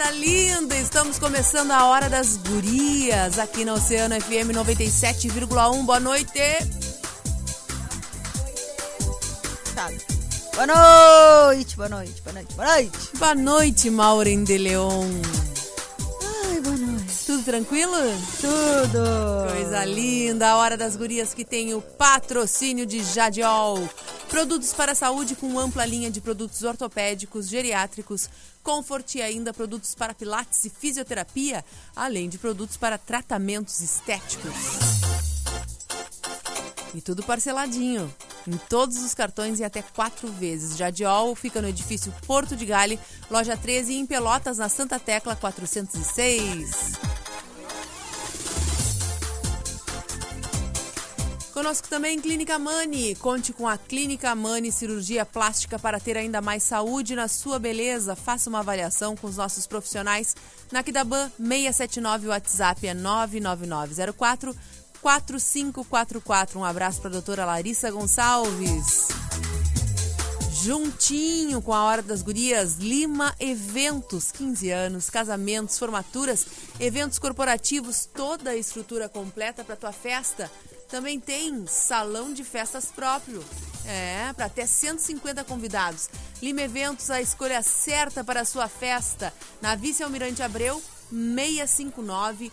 Gurizada linda! Estamos começando a Hora das Gurias aqui na Oceano FM 97,1. Boa noite! Tá. Boa noite, boa noite, boa noite, boa noite. Boa noite, Maureen de Leon. Ai, boa noite. Tudo tranquilo? Tudo. Coisa linda! A Hora das Gurias que tem o patrocínio de Jadiol. Produtos para a saúde com ampla linha de produtos ortopédicos, geriátricos, Comfort e ainda produtos para pilates e fisioterapia, além de produtos para tratamentos estéticos. E tudo parceladinho, em todos os cartões e até quatro vezes. Jadiol fica no edifício Porto de Gale, loja 13 em Pelotas, na Santa Tecla 406. Conosco também Clínica Mani. Conte com a Clínica Mani Cirurgia Plástica para ter ainda mais saúde na sua beleza. Faça uma avaliação com os nossos profissionais na Kidaban 679. O WhatsApp é 99904 4544. Um abraço para a doutora Larissa Gonçalves. Juntinho com a Hora das Gurias, Lima Eventos, 15 anos, casamentos, formaturas, eventos corporativos, toda a estrutura completa para tua festa. Também tem salão de festas próprio. É, para até 150 convidados. Lima Eventos, a escolha certa para a sua festa. Na Vice Almirante Abreu, 659,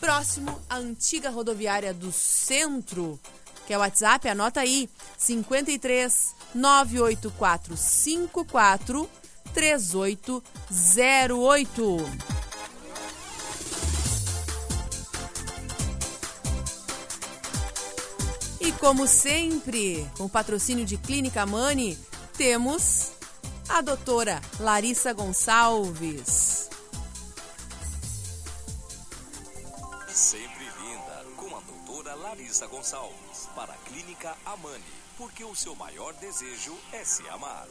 próximo à antiga rodoviária do Centro. Que é o WhatsApp, anota aí, 53 984 54 3808. E como sempre, com patrocínio de Clínica Mani, temos a doutora Larissa Gonçalves. Sempre linda, com a doutora Larissa Gonçalves, para a Clínica Amani, porque o seu maior desejo é se amar.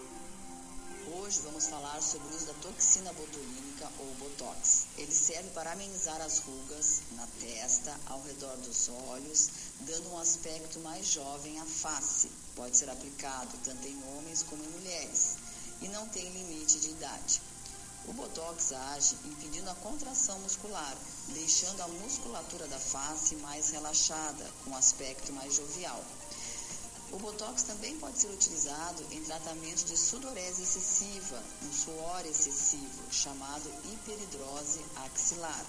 Hoje vamos falar sobre o uso da toxina botulínica ou botox. Ele serve para amenizar as rugas na testa, ao redor dos olhos, dando um aspecto mais jovem à face. Pode ser aplicado tanto em homens como em mulheres e não tem limite de idade. O botox age impedindo a contração muscular, deixando a musculatura da face mais relaxada, com aspecto mais jovial. O botox também pode ser utilizado em tratamento de sudorese excessiva, um suor excessivo, chamado hiperidrose axilar.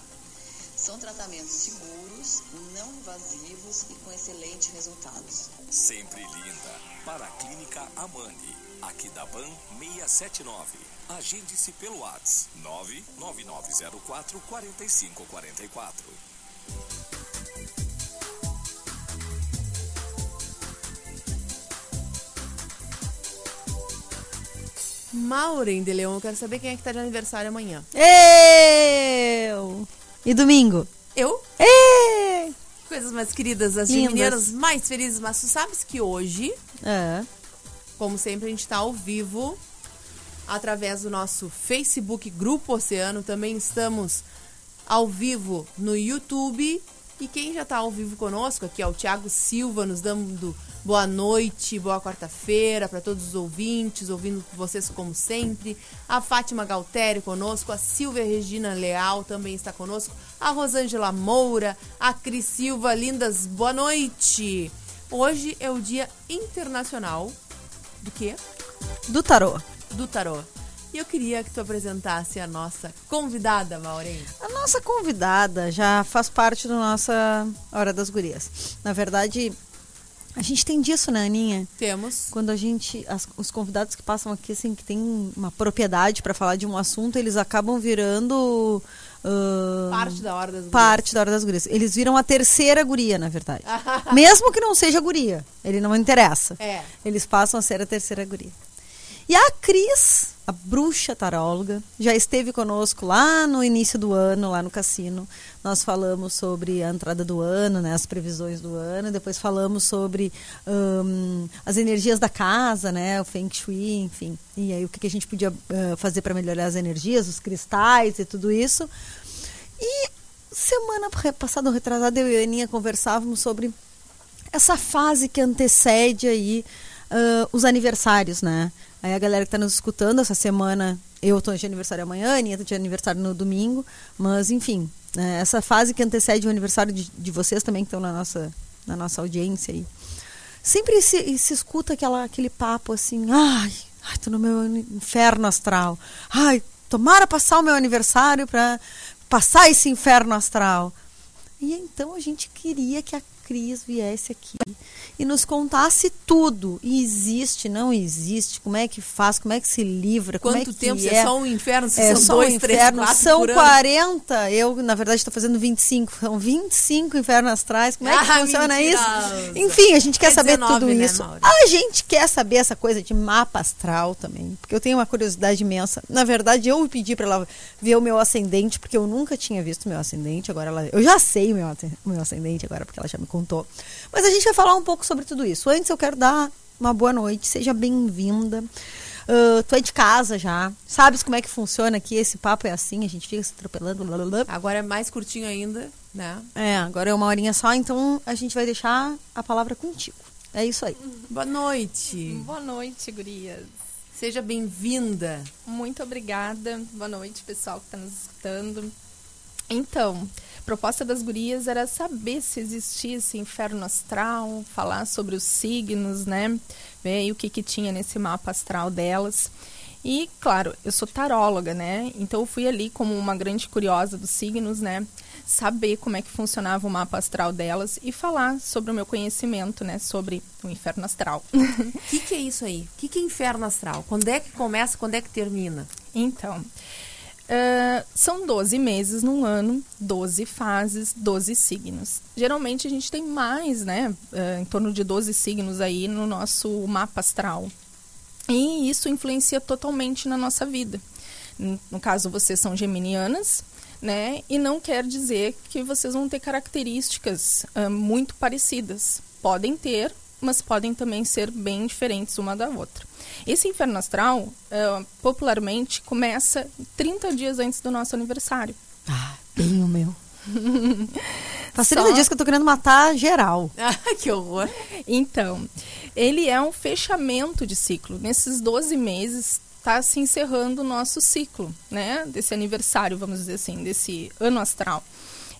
São tratamentos seguros, não invasivos e com excelentes resultados. Sempre linda, para a Clínica Amani, aqui da BAN 679. Agende-se pelo WhatsApp 99904 4544. Maureen de Leon, eu quero saber quem é que tá de aniversário amanhã. Eu! E domingo? Eu? Ê! Coisas mais queridas, as geminianas mais felizes, mas tu sabes que hoje, É. como sempre, a gente tá ao vivo através do nosso Facebook Grupo Oceano. Também estamos ao vivo no YouTube. E quem já tá ao vivo conosco aqui é o Thiago Silva, nos dando boa noite, boa quarta-feira para todos os ouvintes, ouvindo vocês como sempre. A Fátima Galtério conosco, a Silvia Regina Leal também está conosco, a Rosângela Moura, a Cris Silva, lindas, boa noite. Hoje é o Dia Internacional do quê? Do tarô. Do tarô. E eu queria que tu apresentasse a nossa convidada, Maureen. A nossa convidada já faz parte da nossa Hora das Gurias. Na verdade, A gente tem disso, né, Aninha? Temos. Quando a gente. as- os convidados que passam aqui, assim, que tem uma propriedade para falar de um assunto, eles acabam virando. ah, Parte da hora das parte da hora das gurias. Eles viram a terceira guria, na verdade. Mesmo que não seja guria, ele não interessa. É. Eles passam a ser a terceira guria. E a Cris, a bruxa taróloga, já esteve conosco lá no início do ano, lá no cassino. Nós falamos sobre a entrada do ano, né, as previsões do ano. Depois falamos sobre hum, as energias da casa, né, o Feng Shui, enfim. E aí o que, a gente podia ah, fazer para melhorar as energias, os cristais e tudo isso. E semana passada, retrasada, eu e a Aninha conversávamos sobre essa fase que antecede aí ah, os aniversários, né? Aí a galera que está nos escutando essa semana, eu estou de aniversário amanhã, a Aninha está de aniversário no domingo, mas enfim, né, essa fase que antecede o aniversário de, de vocês também que estão na nossa, na nossa audiência aí. Sempre se, se escuta aquela, aquele papo assim, ai, ai, tô no meu inferno astral. Ai, tomara passar o meu aniversário para passar esse inferno astral. E então a gente queria que a Cris viesse aqui e nos contasse tudo. E existe, não existe, como é que faz, como é que se livra, como é Quanto que tempo? É. é só um inferno, se É são só dois, um três, inferno, quatro são por ano. 40. Eu, na verdade, estou fazendo 25. São 25 infernos astrais. Como é que Ah, funciona mentirosa. isso? Enfim, a gente quer É saber 19, tudo né, isso. A gente quer saber essa coisa de mapa astral também. Porque eu tenho uma curiosidade imensa. Na verdade, eu pedi para ela ver o meu ascendente, porque eu nunca tinha visto o meu ascendente. Agora ela, eu já sei o meu, o meu ascendente agora, porque ela já me contou. Mas a gente vai falar um pouco sobre tudo isso. Antes, eu quero dar uma boa noite. Seja bem-vinda. Ah, tu é de casa já. Sabes como é que funciona aqui? Esse papo é assim, a gente fica se atropelando. Blá, blá, blá. Agora é mais curtinho ainda, né? É, agora é uma horinha só, então a gente vai deixar a palavra contigo. É isso aí. Boa noite. Boa noite, gurias. Seja bem-vinda. Muito obrigada. Boa noite, pessoal que está nos escutando. Então, proposta das gurias era saber se existia esse inferno astral, falar sobre os signos, né? Ver o que, que tinha nesse mapa astral delas. E, claro, eu sou taróloga, né? Então eu fui ali como uma grande curiosa dos signos, né? Saber como é que funcionava o mapa astral delas e falar sobre o meu conhecimento, né? Sobre o inferno astral. O que, que é isso aí? O que, que é inferno astral? Quando é que começa, quando é que termina? Então, ah, são 12 meses num ano, 12 fases, 12 signos. Geralmente a gente tem mais, né? ah, em torno de 12 signos aí no nosso mapa astral. E isso influencia totalmente na nossa vida. No caso, vocês são geminianas, né? E não quer dizer que vocês vão ter características ah, muito parecidas. Podem ter, mas podem também ser bem diferentes uma da outra. Esse inferno astral, ah, popularmente, começa 30 dias antes do nosso aniversário. Ah, bem o meu. Faz 30 Só- dias que eu tô querendo matar geral. Ah, que horror. Então, ele é um fechamento de ciclo. Nesses 12 meses está se encerrando o nosso ciclo, né? Desse aniversário, vamos dizer assim, desse ano astral.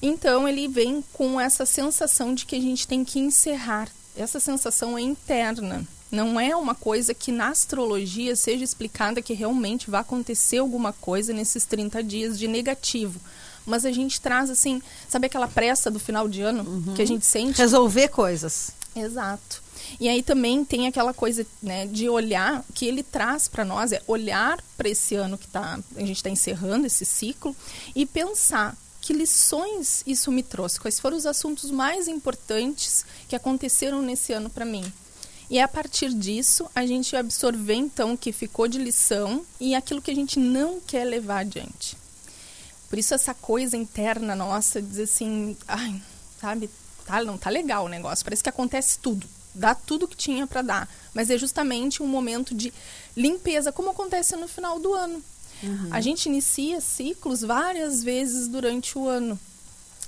Então, ele vem com essa sensação de que a gente tem que encerrar. Essa sensação é interna. Não é uma coisa que na astrologia seja explicada que realmente vai acontecer alguma coisa nesses 30 dias de negativo. Mas a gente traz assim, sabe aquela pressa do final de ano que a gente sente? Resolver coisas. Exato. E aí também tem aquela coisa né, de olhar, que ele traz para nós, é olhar para esse ano que tá, a gente está encerrando esse ciclo e pensar que lições isso me trouxe, quais foram os assuntos mais importantes que aconteceram nesse ano para mim. E a partir disso a gente absorver então o que ficou de lição e aquilo que a gente não quer levar adiante. Por isso essa coisa interna nossa, dizer assim, ai, sabe, tá, não tá legal o negócio, parece que acontece tudo, dá tudo que tinha para dar, mas é justamente um momento de limpeza, como acontece no final do ano. A gente inicia ciclos várias vezes durante o ano,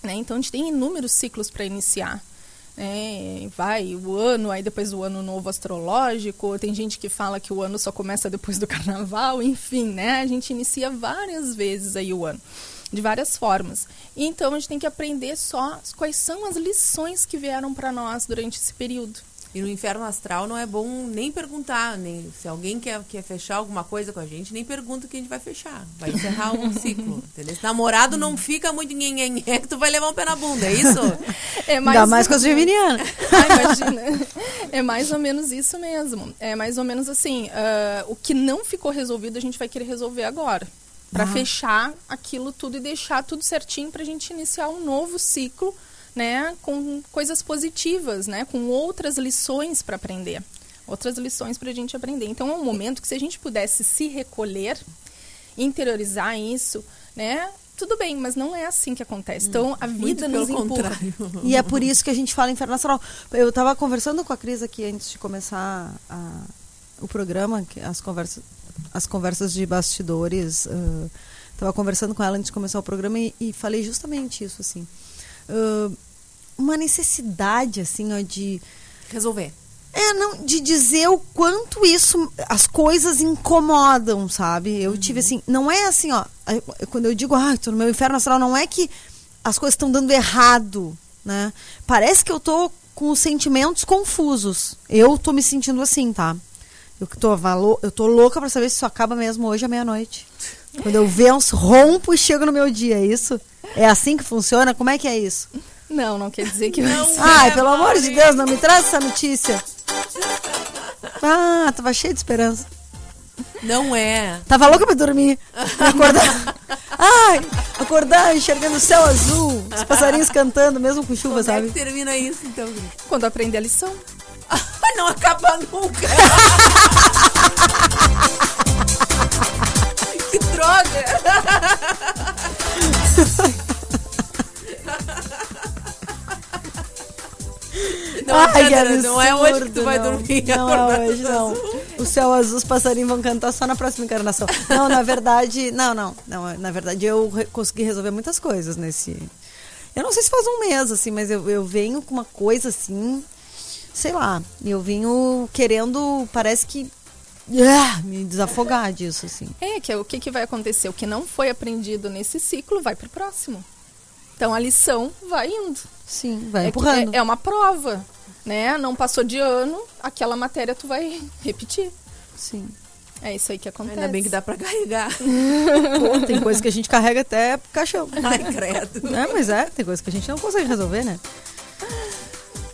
né? Então a gente tem inúmeros ciclos para iniciar. Né? vai o ano, aí depois o ano novo astrológico, tem gente que fala que o ano só começa depois do carnaval, enfim, né? A gente inicia várias vezes aí o ano, de várias formas. Então a gente tem que aprender só quais são as lições que vieram para nós durante esse período. E no inferno astral não é bom nem perguntar, nem se alguém quer, quer fechar alguma coisa com a gente, nem pergunta que a gente vai fechar. Vai encerrar um ciclo. Entendeu? Esse namorado não fica muito nhenhenhé que tu vai levar um pé na bunda, é isso? É mais Ainda mais com as geminianas. Ah, imagina. É mais ou menos isso mesmo. É mais ou menos assim, ah, o que não ficou resolvido a gente vai querer resolver agora. Pra fechar aquilo tudo e deixar tudo certinho pra gente iniciar um novo ciclo, né? Com coisas positivas, né? Com outras lições para aprender. Outras lições pra gente aprender. Então é um momento que se a gente pudesse se recolher, interiorizar isso, né? Tudo bem, mas não é assim que acontece. Então a Muito vida pelo nos empurra. contrário. E é por isso que a gente fala inferno astral. Eu tava conversando com a Cris aqui antes de começar a- o programa, as conversas, as conversas de bastidores. ah, tava conversando com ela antes de começar o programa e, e falei justamente isso, assim. Ah, uma necessidade, assim, ó, de... Resolver. É, não, de dizer o quanto isso, as coisas incomodam, sabe? Eu tive assim, não é assim, ó, aí, quando eu digo, ah, tô no meu inferno astral, não é que as coisas estão dando errado, né? Parece que eu tô com os sentimentos confusos. Eu tô me sentindo assim, tá? Eu tô, eu tô louca pra saber se isso acaba mesmo hoje à meia-noite. Quando eu venço, rompo e chego no meu dia, é isso? É assim que funciona? Como é que é isso? Não, não quer dizer que Não. Ai, É, pelo amor de. Deus, não me traz essa notícia. Ah, tava cheio de esperança. Não é. Tava louca pra dormir. Pra acordar. Ai, acordar enxergando o céu azul, os passarinhos cantando, mesmo com chuva, Como é sabe? que termina isso, então? Quando aprender a lição. Não acaba nunca. que droga. Não, Ai, que brincadeira, não é hoje que tu vai não. dormir. Não acordado é hoje, não. azul. O céu azul, os passarinhos vão cantar só na próxima encarnação. Não, na verdade, não, não. não na verdade, eu re- consegui resolver muitas coisas nesse. Eu não sei se faz um mês, assim, mas eu, eu venho com uma coisa assim. Sei lá. Eu venho querendo, parece que. ah, me desafogar disso, assim. É, que é o que, que vai acontecer? O que não foi aprendido nesse ciclo vai pro próximo. Então a lição vai indo. Sim, vai É, que- empurrando. é, é uma prova, né? Não passou de ano, aquela matéria tu vai repetir. Sim. É isso aí que acontece. Ainda bem que dá pra carregar. Pô, tem coisa que a gente carrega até caixão. Ai, credo. É, mas é, tem coisa que a gente não consegue resolver, né?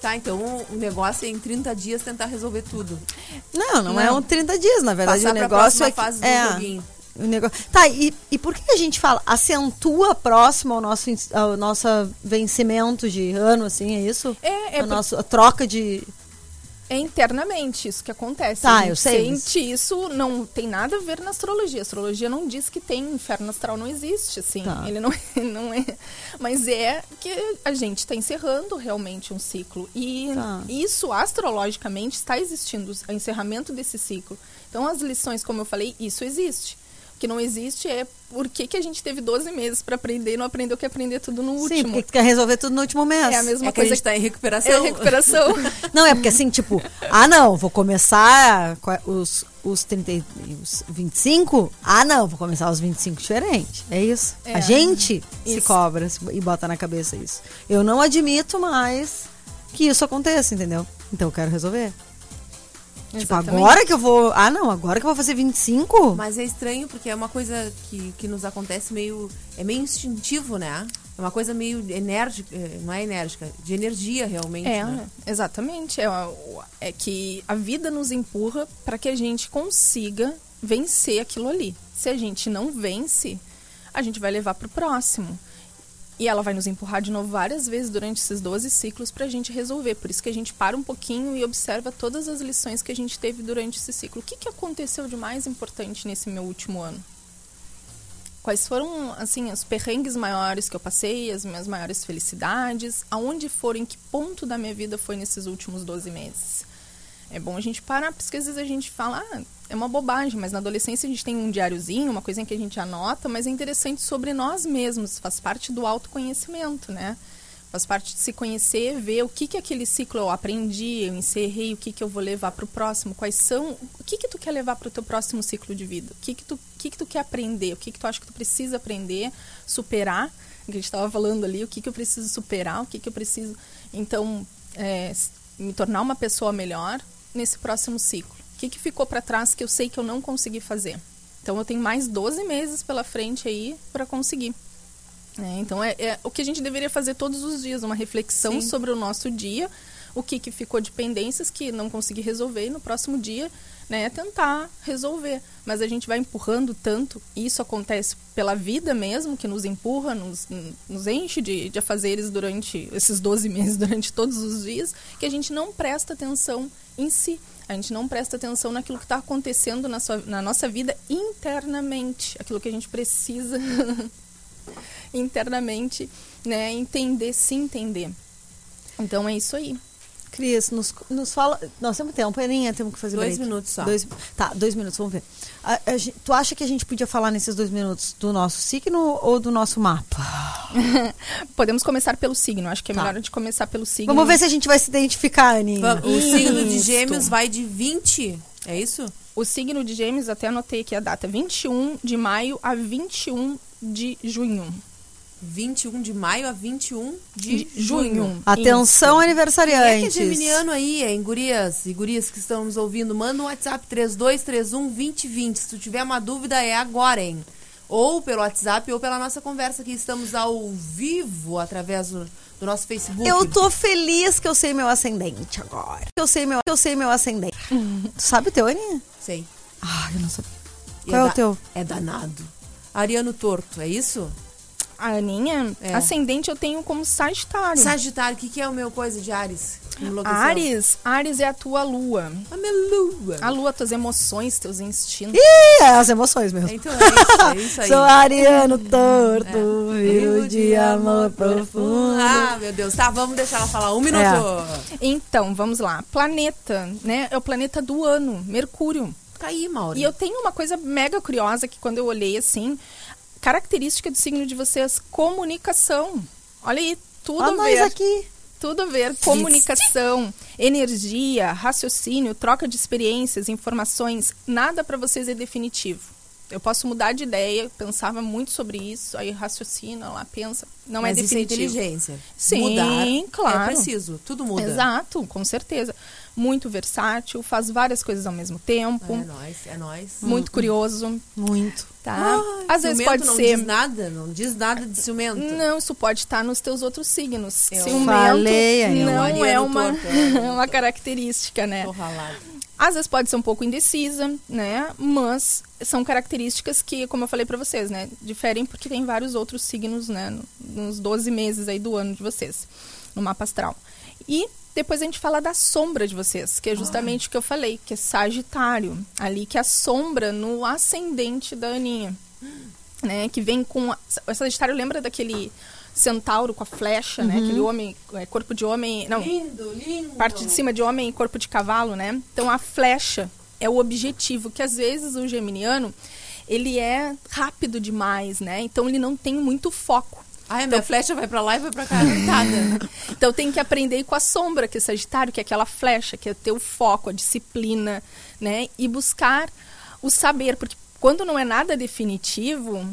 Tá, então o negócio é em 30 dias tentar resolver tudo. Não, não, é Não. um 30 dias, na verdade. Passar o pra negócio próxima é que, fase do é, joguinho. O negócio. Tá, e, e por que a gente fala acentua próximo ao nosso ao nosso vencimento de ano, assim, é isso? É, é a nossa a troca de É internamente isso que acontece. Tá, eu sei, sente isso, não tem nada a ver na astrologia. A astrologia não diz que tem inferno astral, não existe, assim. Tá. Ele não, não é. Mas é que a gente está encerrando realmente um ciclo. E Tá. isso, astrologicamente, está existindo, o encerramento desse ciclo. Então, as lições, como eu falei, isso existe. Que não existe é por que, que a gente teve 12 meses para aprender e não aprendeu que aprender tudo no Sim, último. porque tu quer resolver tudo no último mês. É a mesma É que a coisa gente tá em recuperação. É recuperação. Não, é porque assim, tipo, ah não, vou começar os, os 30, e- os 25? Ah não, vou começar os 25 diferente. É isso. É. A gente se Isso. cobra se- e bota na cabeça isso. Eu não admito mais que isso aconteça, entendeu? Então eu quero resolver. Tipo, Exatamente. agora que eu vou. Ah não, agora que eu vou fazer 25? Mas é estranho porque é uma coisa que, que nos acontece meio. É meio instintivo, né? É uma coisa meio enérgica. eh, Não é enérgica, de energia realmente. É, né? exatamente. É, é que a vida nos empurra para que a gente consiga vencer aquilo ali. Se a gente não vence, a gente vai levar para o próximo. E ela vai nos empurrar de novo várias vezes durante esses 12 ciclos para a gente resolver. Por isso que a gente para um pouquinho e observa todas as lições que a gente teve durante esse ciclo. O que, que aconteceu de mais importante nesse meu último ano? Quais foram, assim, os perrengues maiores que eu passei, as minhas maiores felicidades? Aonde foram, em que ponto da minha vida foi nesses últimos 12 meses? É bom a gente parar, porque às vezes a gente fala, ah, é uma bobagem, mas na adolescência a gente tem um diáriozinho, uma coisinha que a gente anota, mas é interessante sobre nós mesmos, faz parte do autoconhecimento, né? Faz parte de se conhecer, ver o que que aquele ciclo eu aprendi, eu encerrei, o que que eu vou levar para o próximo, quais são, o que que tu quer levar para o teu próximo ciclo de vida? O que que tu, o que que tu quer aprender? O que que tu acha que tu precisa aprender, superar? Que a gente estava falando ali, o que que eu preciso superar, o que que eu preciso... Então, é, me tornar uma pessoa melhor nesse próximo ciclo? O que, que ficou para trás que eu sei que eu não consegui fazer? Então eu tenho mais 12 meses pela frente aí para conseguir. É, então é, é, o que a gente deveria fazer todos os dias, uma reflexão Sim. sobre o nosso dia, o que, que ficou de pendências que não consegui resolver e no próximo dia né, tentar resolver. Mas a gente vai empurrando tanto, e isso acontece pela vida mesmo, que nos empurra, nos, nos enche de, de afazeres durante esses 12 meses, durante todos os dias, que a gente não presta atenção em si. A gente não presta atenção naquilo que está acontecendo na, sua, na nossa vida internamente, aquilo que a gente precisa internamente, né, entender, se entender. Então é isso aí. Cris, nos, nos fala. Nós temos tempo, Aninha, temos que fazer Dois break. minutos só. Dois, tá, dois minutos, vamos ver. A- a tu acha que a gente podia falar nesses dois minutos do nosso signo ou do nosso mapa? Podemos começar pelo signo. Acho que é Tá. melhor de começar pelo signo. Vamos ver se a gente vai se identificar, Aninha. O signo de gêmeos vai de 20, é isso? O signo de Gêmeos, até anotei aqui a data, 21 de maio a 21 de junho. 21 de maio a 21 de, De junho. Atenção, Quem é que é aniversariantes. geminiano aí, hein? Gurias e gurias que estão nos ouvindo, manda um WhatsApp 3231-2020. Se tu tiver uma dúvida, é agora, hein? Ou pelo WhatsApp ou pela nossa conversa que estamos ao vivo através do, do nosso Facebook. Eu tô feliz que eu sei meu ascendente agora. Eu sei meu, eu sei meu ascendente. tu sabe o teu, Aninha? Sei. Ah, eu não sabia. Qual é o da- teu? É danado. Ariano Torto, é isso? A Aninha, É. ascendente eu tenho como Sagitário. Sagitário, o que, que é o meu coisa de Ares? Ares, Ares é a tua lua. A minha lua. A lua, tuas emoções, teus instintos. Ih, é as emoções mesmo. Então é isso, é isso aí. Sou ariano torto, É. viro de amor profundo. Ah, meu Deus. Tá, vamos deixar ela falar. Um minuto. Então, vamos lá. Planeta, né? É o planeta do ano, Mercúrio. Tá aí, Mauro. E eu tenho uma coisa mega curiosa que quando eu olhei assim, característica do signo de vocês, comunicação. Olha aí, tudo Ó a nós aqui. Tudo a ver. Comunicação, energia, raciocínio, troca de experiências, informações. Nada para vocês é definitivo. Eu posso mudar de ideia, pensava muito sobre isso, aí raciocina lá, pensa. Não Mas é isso é definitivo. inteligência. Sim, Mudar claro. É preciso. Tudo muda. Exato, com certeza. Muito versátil, faz várias coisas ao mesmo tempo. É nóis, é nóis. Muito curioso, Muito. tá? Ah, Às vezes pode não ser. diz nada, não diz nada de ciumento. Não, isso pode estar nos teus outros signos. Eu Ciumento falei, não é uma, torto, é. uma característica, né? Tô ralado. Às vezes pode ser um pouco indecisa, né? Mas são características que, como eu falei pra vocês, né? Diferem porque tem vários outros signos, né? no- Nos 12 meses aí do ano de vocês, no mapa astral. E depois a gente fala da sombra de vocês, que é justamente o que eu falei, que é Sagitário. Ali que é a sombra no ascendente da Aninha. Né? Que vem com... A, o Sagitário lembra daquele centauro com a flecha, né? Aquele homem, é, corpo de homem... Não, Lindo, lindo. parte de cima de homem e corpo de cavalo, né? Então a flecha é o objetivo, que às vezes o geminiano, ele é rápido demais, né? Então ele não tem muito foco. Ai, a minha flecha vai pra lá e vai pra cá, coitada. Então tem que aprender com a sombra, que é Sagitário, que é aquela flecha, que é ter o foco, a disciplina, né? E buscar o saber, porque quando não é nada definitivo,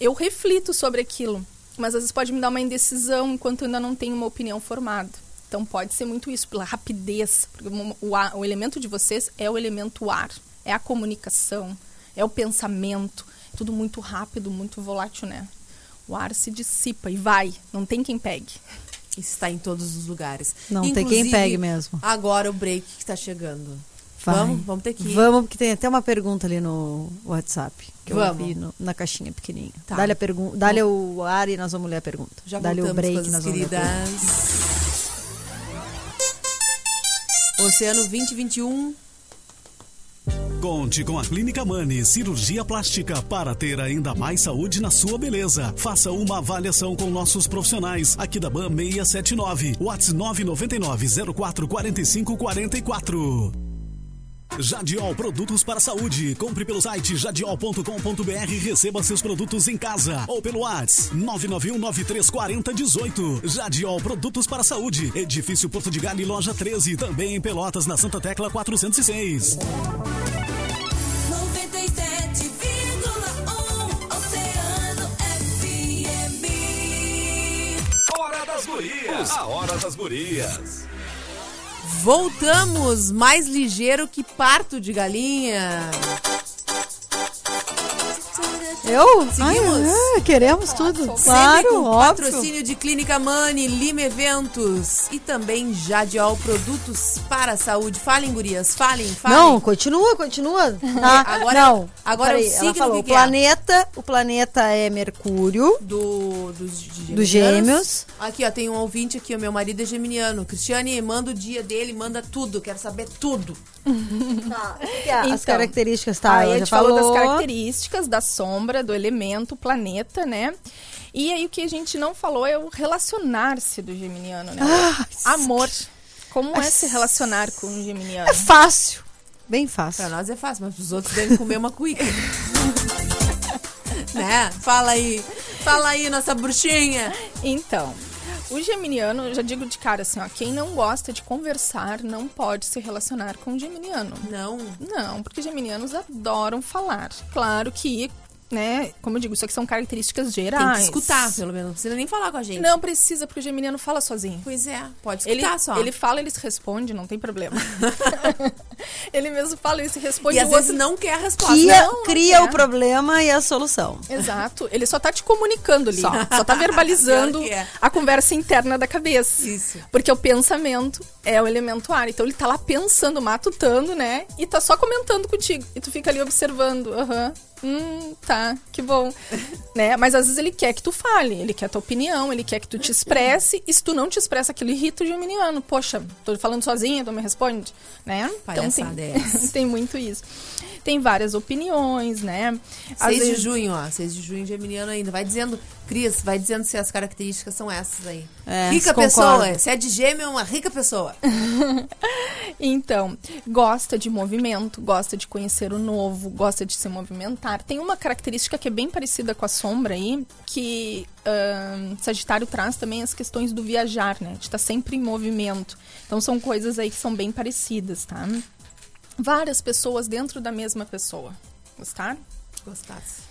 eu reflito sobre aquilo, mas às vezes pode me dar uma indecisão enquanto eu ainda não tenho uma opinião formada. Então pode ser muito isso, pela rapidez, porque o, o ar- o elemento de vocês é o elemento ar, é a comunicação, é o pensamento, tudo muito rápido, muito volátil, né? O ar se dissipa e vai, não tem quem pegue. Está em todos os lugares. Não tem quem Inclusive, pegue mesmo. Agora o break que está chegando. Vai. Vamos, vamos ter que ir. Vamos, porque tem até uma pergunta ali no WhatsApp. Que eu Vamos. vi no- na caixinha pequenininha. Tá. Dá-lhe a pergunta. Dá-lhe o ar e nós vamos ler a pergunta. Já Dá-lhe voltamos, o break, nós vamos ler a pergunta. queridas. Oceano 2021. Conte com a Clínica Mani Cirurgia Plástica para ter ainda mais saúde na sua beleza. Faça uma avaliação com nossos profissionais aqui da BAM 679, WhatsApp 999 04 45 44. Jadiol Produtos para a Saúde. Compre pelo site jadiol.com.br e receba seus produtos em casa. Ou pelo WhatsApp 991934018. Jadiol Produtos para a Saúde. Edifício Porto de Galho, loja 13. Também em Pelotas, na Santa Tecla 406. 97,1 Oceano FM. Hora das Gurias. A Hora das Gurias. Voltamos mais ligeiro que parto de galinha. Eu? Seguimos? Ai, ah, queremos tudo. Sempre Claro, com óbvio. patrocínio de Clínica Mani, Lima Eventos e também Jadiol Produtos para a Saúde. Falem, gurias, falem, falem. Não, continua, continua. Tá? Agora- não. agora Peraí, o ela signo, falou, o o que que é? planeta, o planeta é Mercúrio. do, dos. Dos gêmeos. Aqui, ó, tem um ouvinte aqui, o meu marido é geminiano. Cristiane, manda o dia dele, manda tudo, quero saber tudo. Tá. As Então, características, tá? Aí a já gente falou falou. das características da sombra, do elemento, planeta, né? E aí o que a gente não falou é o relacionar-se do geminiano, né? Ah, Amor. Como é se relacionar com o geminiano? É fácil. Bem fácil. Pra nós é fácil, mas pros outros devem comer uma cuica. né? Fala aí. Fala aí, nossa bruxinha. Então, o geminiano, eu já digo de cara assim, ó, quem não gosta de conversar não pode se relacionar com o geminiano. Não. Não, porque geminianos adoram falar. Claro que, né, como eu digo, isso aqui são características gerais. Tem que escutar, pelo menos. Não precisa nem falar com a gente. Não precisa, porque o geminiano fala sozinho. Pois é, pode Ele, escutar só. ele fala, ele se responde, não tem problema. ele mesmo fala, ele se responde. e às o vezes outro- não quer a resposta. Cria, não, não cria quer. o problema e a solução. Exato. Ele só tá te comunicando ali. Só. Só, tá verbalizando que é. a conversa interna da cabeça. Isso. Porque o pensamento é o elemento ar. Então ele tá lá pensando, matutando, né? E tá só comentando contigo. E tu fica ali observando. Aham. Hum, tá, que bom. né? Mas às vezes ele quer que tu fale, ele quer tua opinião, ele quer que tu te expresse. E se tu não te expressa aquilo, irrita o geminiano. Poxa, tô falando sozinha, tu me responde, né? Palhaçada tem, é tem muito isso. Tem várias opiniões, né? Às 6 de vezes- junho, ó. 6 de junho, geminiano ainda. Vai dizendo, Cris, vai dizendo se as características são essas aí. É, rica concordo. pessoa. Se é de gêmeo, é uma rica pessoa. Então, gosta de movimento, gosta de conhecer o novo, gosta de se movimentar. Tem uma característica que é bem parecida com a sombra aí, que ahn, Sagitário traz também as questões do viajar, né? De estar sempre em movimento. Então, são coisas aí que são bem parecidas, tá? Várias pessoas dentro da mesma pessoa. Gostaram? Gostasse.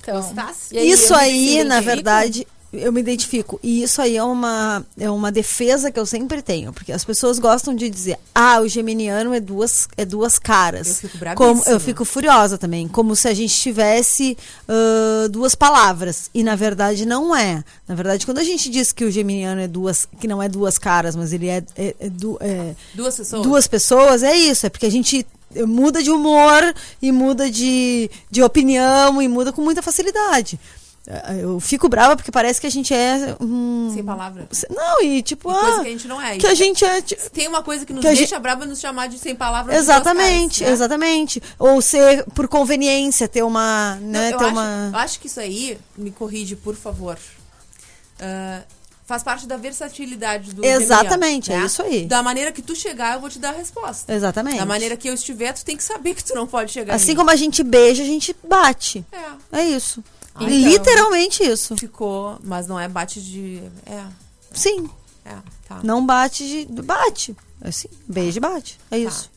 Então, Gostasse? aí, isso aí, na verdade, eu me identifico. E isso aí é uma, é uma defesa que eu sempre tenho. Porque as pessoas gostam de dizer, ah, o geminiano é duas, é duas caras. Eu fico como bravíssima. Eu fico furiosa também. Como se a gente tivesse ãh, duas palavras. E na verdade não é. Na verdade, quando a gente diz que o geminiano é duas, que não é duas caras, mas ele é, é, é du- é Duas pessoas. duas pessoas, é isso. É porque a gente muda de humor e muda de, de opinião e muda com muita facilidade. Eh, Eu fico brava porque parece que a gente é. hum, Sem palavra. Não, e tipo, E ah, coisa que a gente não é. que a gente é. ti- Tem uma coisa que nos que a deixa gente- brava nos chamar de sem duas Exatamente, caras, né? exatamente. Ou ser por conveniência, ter uma. Não, Né, eu, ter acho, uma... eu acho que isso aí, me corrige, por favor. ah, faz parte da versatilidade do Exatamente, geminiano, é isso aí. Da maneira que tu chegar, eu vou te dar a resposta. Exatamente. Da maneira que eu estiver, tu tem que saber que tu não pode chegar Assim como a gente beija, a gente bate. É, É isso. Então. Literalmente isso. ficou, mas não é bate de... É, Sim. é, tá. Não bate de. Bate. Assim, beijo e bate. É isso.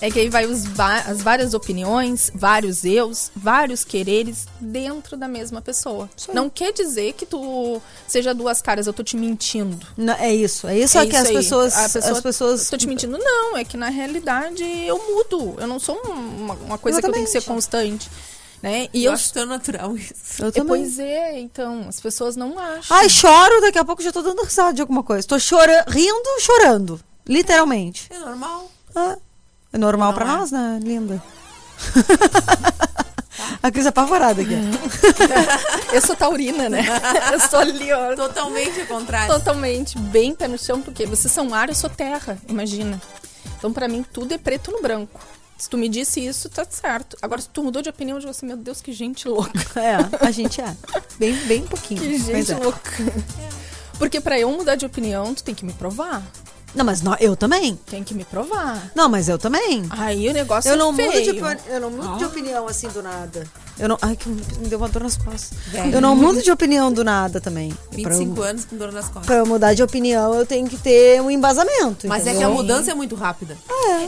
É que aí vai as várias opiniões, vários eus, vários quereres dentro da mesma pessoa. aí. Não quer dizer que tu seja duas caras, eu tô te mentindo. Não, é isso. É isso É que as pessoas. Pessoa- as pessoas. Tô te mentindo. Não, é que na realidade eu mudo. Eu não sou um- uma, uma coisa que eu tenho que ser Exatamente. constante. Né? E eu eu. acho tão natural isso. Eu É, também. pois é, então, as pessoas não acham. Ai, choro, daqui a pouco já tô dando risada de alguma coisa. Tô chorando, rindo, chorando. Literalmente. É normal. Ah, é normal Não pra é. nós, né, linda? a Cris é apavorada aqui. Eu sou taurina, né? eu sou ali, ó. Totalmente ao contrário. Totalmente, bem pé no chão, porque vocês são ar, eu sou terra, imagina. Então, pra mim, tudo é preto no branco. Se tu me disse isso, tá certo. Agora, se tu mudou de opinião, eu digo assim, meu Deus, que gente louca. É, a gente é. Bem, bem pouquinho. Que gente é. louca. Porque pra eu mudar de opinião, tu tem que me provar. Não, mas nó- eu também. Tem que me provar. Não, mas eu também. Aí o negócio Eu é não, mudo de, feio. eu não mudo de opinião assim do nada. Eu não, ai, que me deu uma dor nas costas. Velho. Eu não mudo de opinião do nada também. Pra eu- 25 anos com dor nas costas. Pra eu mudar de opinião, eu tenho que ter um embasamento. Mas é entendeu? que a mudança é muito rápida.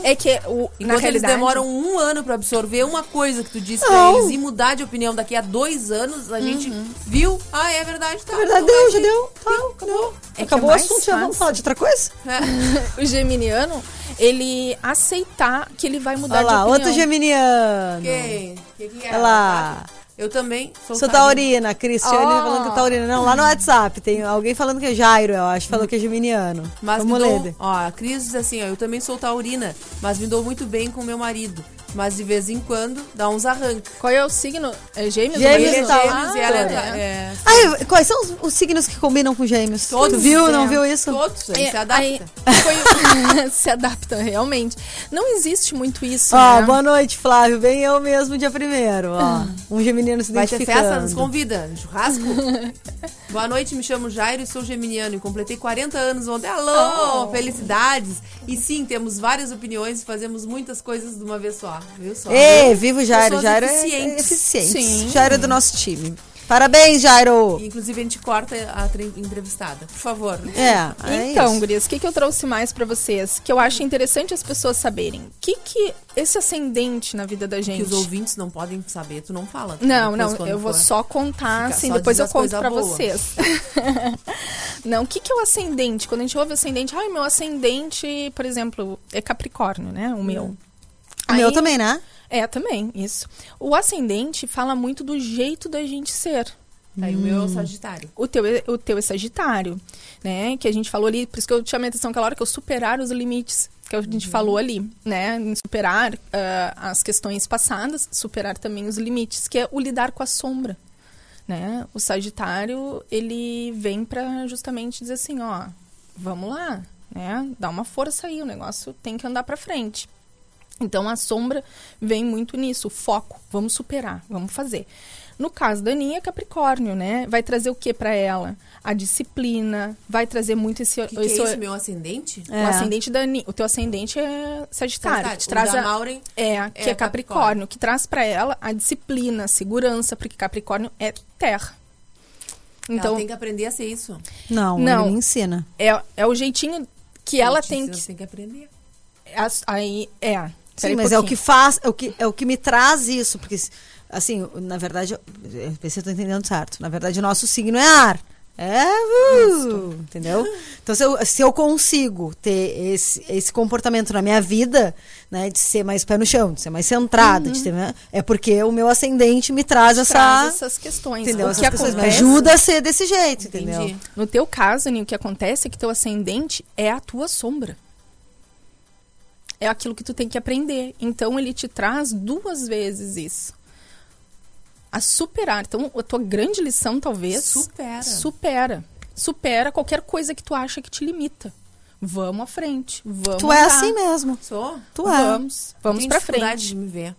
É que o, na Enquanto eles realidade... demoram um ano pra absorver uma coisa que tu disse pra Não. eles e mudar de opinião daqui a dois anos, a gente viu. Ah, é verdade, tá. Na verdade, deu, já deu. Tá, Deu, acabou. É Acabou é o assunto, já vamos falar de outra coisa? É. o geminiano, ele aceitar que ele vai mudar Olha lá, de opinião. outro geminiano. Quem? Quem que é? Olha lá. Eu também sou, Sou taurina. taurina, Cristiane Oh. falando que é taurina. Não, lá no WhatsApp tem alguém falando que é Jairo, eu acho, falou que é geminiano. Mas Vamos me ler. dou, ó, a Cris diz assim, ó, eu também sou taurina, mas me dou muito bem com meu marido. Mas de vez em quando dá uns arranques. Qual é o signo? É gêmeos? Gêmeos, é tá. gêmeos e ela é, Ah, é, Ai, quais são os, os signos que combinam com gêmeos? Todos, tu viu? é. Não viu isso? Todos, ele É, se adapta. aí foi se adapta, realmente. Não existe muito isso, Ó, né? boa noite, Flávio. Bem eu mesmo, dia primeiro. Ó, um geminiano se Vai ter identificando. festa, nos convida. Churrasco? Boa noite, me chamo Jairo e sou geminiano e completei 40 anos ontem. Alô, Oh. felicidades! E sim, temos várias opiniões e fazemos muitas coisas de uma vez só. Viu só? Ê, viva o Jairo. Pessoas Jairo é, é eficiente. Sim. Jairo é do nosso time. Parabéns, Jairo. Inclusive, a gente corta a tre- entrevistada. Por favor. É, é Então, isso. gurias, o que, que eu trouxe mais pra vocês? Que eu acho interessante as pessoas saberem. O que que esse ascendente na vida da Que gente... os ouvintes não podem saber, tu não fala. Não, Depois, não, quando eu vou for. só contar, Fica assim, só depois eu conto pra vocês. não, o que, que é o ascendente? Quando a gente ouve ascendente, ai, meu ascendente, por exemplo, é Capricórnio, né? O meu. O meu Aí- também, né? É, também, isso. O ascendente fala muito do jeito da gente ser. Aí o meu é o Sagitário. O teu, é- o teu é Sagitário, né? Que a gente falou ali, por isso que eu chamei a atenção aquela hora que eu superar os limites, que a gente falou ali, né? Em superar ah, as questões passadas, superar também os limites, que é o lidar com a sombra, né? O Sagitário, ele vem pra justamente dizer assim, ó, vamos lá, né? Dá uma força aí, o negócio tem que andar pra frente. Então a sombra vem muito nisso, o foco, vamos superar, vamos fazer. No caso da Aninha, é Capricórnio, né? Vai trazer o que pra ela? A disciplina, vai trazer muito esse, O que, que esse é isso, meu ascendente? o É. ascendente da Aninha. O teu ascendente é Sagitário, que te O traz da a, Maureen é, que é é, Capricórnio, Capricórnio. que traz pra ela a disciplina, a segurança, porque Capricórnio é terra. Então, ela tem que aprender a ser isso. Não, Não. ele ensina. é, é o jeitinho que ela Gente, tem você que tem que aprender. as- aí é. Sim, um mas é o que faz, é o que, é o que me traz isso, porque, assim, na verdade, eu- tô entendendo certo. Na verdade, o nosso signo é ar. É, uh, entendeu? Então, se eu, se eu consigo ter esse, esse comportamento na minha vida, né, de ser mais pé no chão, de ser mais centrada, de ter, né, é porque o meu ascendente me traz essa, traz essas questões. entendeu? O Essas que questões, me acontece, ajuda a ser desse jeito, entendeu? Entendi. No teu caso, Aninho, o que acontece é que teu ascendente é a tua sombra. É aquilo que tu tem que aprender. Então ele te traz duas vezes isso. A superar. Então, a tua grande lição, talvez. Supera. Supera. Supera qualquer coisa que tu acha que te limita. Vamos à frente. Vamos. Tu é andar. assim mesmo. Sou? Tu é. Vamos. Vamos pra frente. de me ver.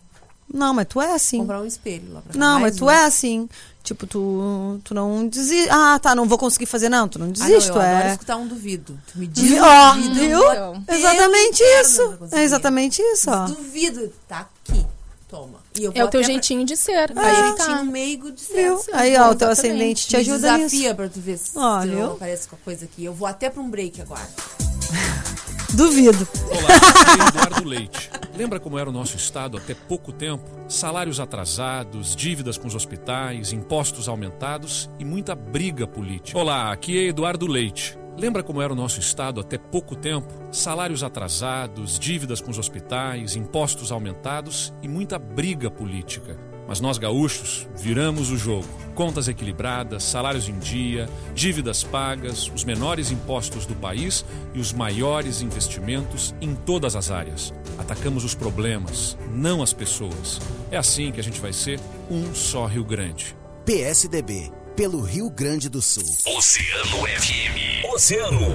Não, mas tu é assim. Comprar um espelho lá pra Não, mais mas tu um. é assim. Tipo, tu, tu não desiste. Ah, tá, não vou conseguir fazer, não. Tu não Ah, não, desiste, eu tu adoro é. escutar um duvido. Tu me diz Ó, duvido, viu? Então. Exatamente isso. não É exatamente isso, ó. Duvido. Tá aqui. Toma. E eu É vou o teu até pra- jeitinho de ser. É Aí o tá. jeitinho meigo de ser. Viu? assim, Aí, ó, o teu ascendente te Me ajuda nisso. desafia pra tu ver se Ó, se viu? eu apareço com a coisa aqui. Eu vou até pra um break agora. Duvido. Olá, é Eduardo Leite. Lembra como era o nosso estado até pouco tempo? Salários atrasados, dívidas com os hospitais, impostos aumentados e muita briga política. Olá, aqui é Eduardo Leite. Lembra como era o nosso estado até pouco tempo? Salários atrasados, dívidas com os hospitais, impostos aumentados e muita briga política. Mas nós gaúchos viramos o jogo. Contas equilibradas, salários em dia, dívidas pagas, os menores impostos do país e os maiores investimentos em todas as áreas. Atacamos os problemas, não as pessoas. É assim que a gente vai ser um só Rio Grande. PSDB, pelo Rio Grande do Sul. Oceano FM. Oceano.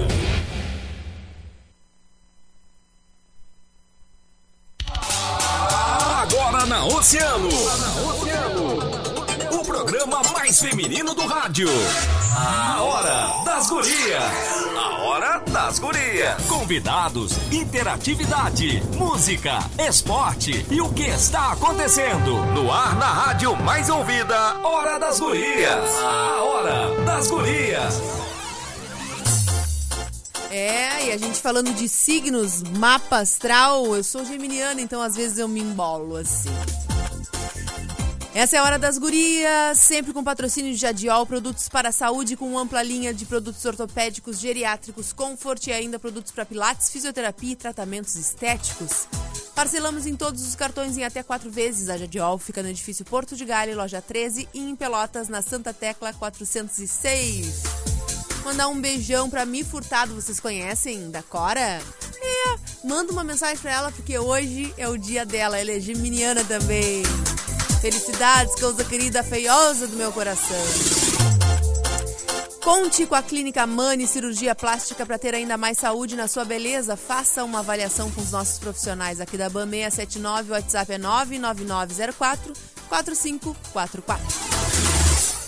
Agora na Oceano. O programa mais feminino do rádio. A Hora das Gurias. A Hora das Gurias. Convidados, interatividade, música, esporte e o que está acontecendo. No ar na rádio mais ouvida. Hora das Gurias. A Hora das Gurias. É, e a gente falando de signos, mapa astral, eu sou geminiana, então às vezes eu me embolo assim. Essa é a Hora das Gurias, sempre com patrocínio de Jadiol, produtos para a saúde com ampla linha de produtos ortopédicos, geriátricos, comfort e ainda produtos para pilates, fisioterapia e tratamentos estéticos. Parcelamos em todos os cartões em até quatro vezes. A Jadiol fica no edifício Porto de Galho, loja 13 e em Pelotas, na Santa Tecla 406. Mandar um beijão pra Mi Furtado, vocês conhecem? Da Cora? É, manda uma mensagem pra ela porque hoje é o dia dela, ela é geminiana também. Felicidades, causa querida feiosa do meu coração. Conte com a Clínica Mani Cirurgia Plástica para ter ainda mais saúde na sua beleza. Faça uma avaliação com os nossos profissionais aqui da BAM 679. O WhatsApp é 99904 4544.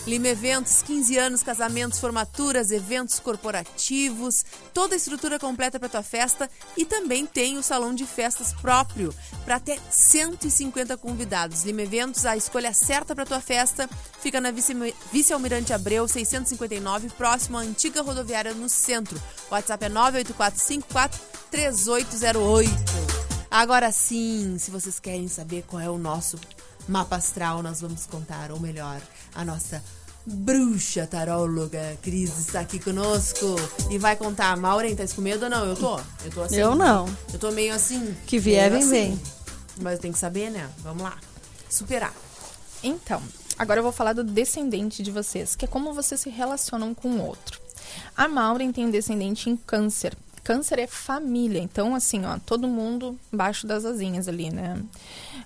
Lima Eventos, 15 anos, casamentos, formaturas, eventos corporativos, toda a estrutura completa para tua festa e também tem o salão de festas próprio para até 150 convidados. Lima Eventos, a escolha certa para tua festa, fica na Vice- Vice-Almirante Abreu 659, próximo à antiga rodoviária no centro. O WhatsApp é 98454 3808. Agora sim, se vocês querem saber qual é o nosso mapa astral, nós vamos contar, ou melhor, a nossa bruxa taróloga. Cris está aqui conosco e vai contar. Maureen, tá com medo ou não? Eu tô. Eu tô assim. Eu não. Eu tô meio assim. Que vier, vem, assim. Mas tem que saber, né? Vamos lá. Superar. Então, agora eu vou falar do descendente de vocês, que é como vocês se relacionam com o outro. A Maureen tem um descendente em câncer. Câncer é família, então assim, ó, todo mundo embaixo das asinhas ali, né?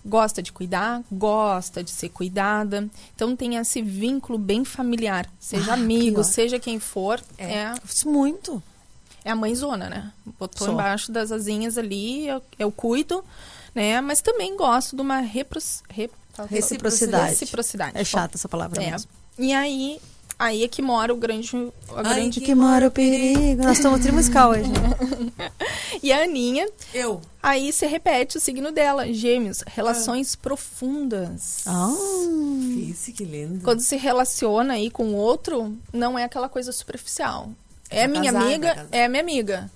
Gosta de cuidar, gosta de ser cuidada, então tem esse vínculo bem familiar, seja Ah, amigo, seja quem for, é, Isso muito. é a mãezona, né? Botou Só. embaixo das asinhas ali, eu, eu cuido, né? Mas também gosto de uma repros, rep- Reciprocidade. reciprocidade. É chata essa palavra É. mesmo. E aí, aí é que mora o grande. A Ai, grande... Que mora o perigo. Nós estamos trimuscal hoje. E a Aninha, Eu. aí se repete o signo dela, Gêmeos, relações profundas. Ah, Isso, que lindo. Quando se relaciona aí com o outro, não é aquela coisa superficial. É Tá minha casada, amiga, casada. é minha amiga.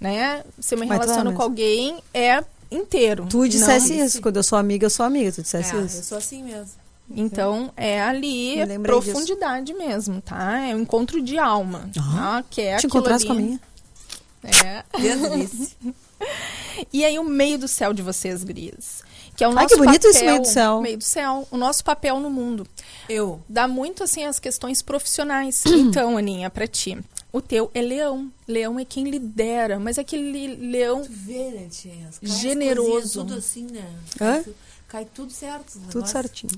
Né? Se eu me Mas é relaciono com alguém, é inteiro. tu dissesse Não- isso. Quando eu sou amiga, eu sou amiga. Tu É, dissesse eu isso. sou assim mesmo. Então, é ali é lembrei disso. profundidade mesmo, tá? É um encontro de alma. tá? Que é Te encontrasse com a minha. É. E aí o meio do céu de vocês, Gris. Que é o Ai, nosso que bonito papel, esse meio do céu. Meio do céu. O nosso papel no mundo. Eu. Dá muito, assim, as questões profissionais. então, Aninha, pra ti. O teu é leão. Leão é quem lidera. Mas é aquele leão... Tu vê, né, tia? As- Generoso. Tudo assim, né? Hã? Cai, tu- cai tudo certo. Tudo negócios. certinho.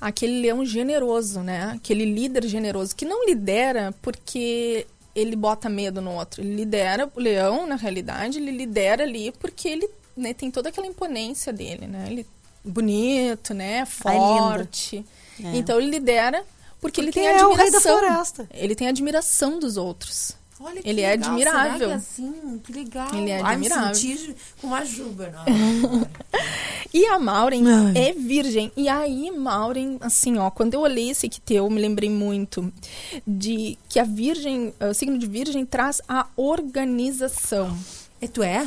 Aquele leão generoso, né? Aquele líder generoso. Que não lidera porque ele bota medo no outro. Ele lidera, o leão, na realidade, ele lidera ali porque ele né, tem toda aquela imponência dele, né? Ele bonito, né? Forte. É. Então ele lidera porque, ele Porque tem é admiração. floresta. Ele tem admiração dos outros. Olha que Ele é legal. admirável. Será que é assim? Que legal. Ele é Ai, admirável. me senti com uma juba. Não. E a Maureen Ai. é virgem. E aí, Maureen, assim, ó, quando eu olhei esse que teu, eu me lembrei muito de que a virgem, o signo de virgem traz a organização. e tu é?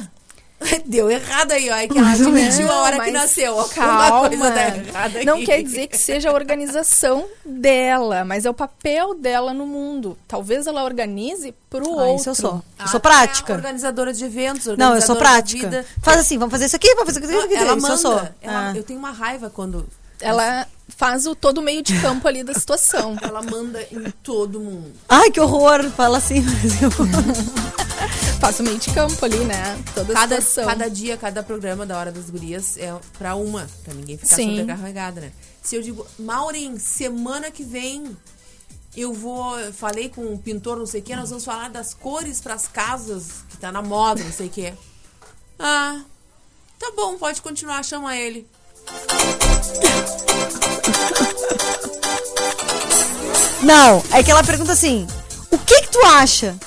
Deu errado aí, ó. É que ela admitiu a hora que nasceu. Alguma Calma. coisa tá errada Não quer dizer que seja a organização dela, mas é o papel dela no mundo. Talvez ela organize pro Ah, outro. isso eu sou. Eu Ah, sou É prática. organizadora de eventos, Não, eu sou organizadora prática. Faz assim, vamos fazer isso aqui, vamos fazer isso aqui. Ela isso manda. eu sou. Ela- Ah. Eu tenho uma raiva quando Ela faz o todo o meio de campo ali da situação. ela manda em todo mundo. Ai, que horror. Fala assim. mas eu- Faz o meio de campo ali, né? Toda a Cada, situação. cada dia, cada programa da Hora das Gurias é pra uma, pra ninguém ficar Sim. sobrecarregada, né? Se eu digo, Maureen, semana que vem eu vou. Falei com um pintor, não sei o que, nós vamos falar das cores pras casas, que tá na moda, não sei o que. Ah, tá bom, pode continuar, chama ele. Não, é que ela pergunta assim: o que que tu acha?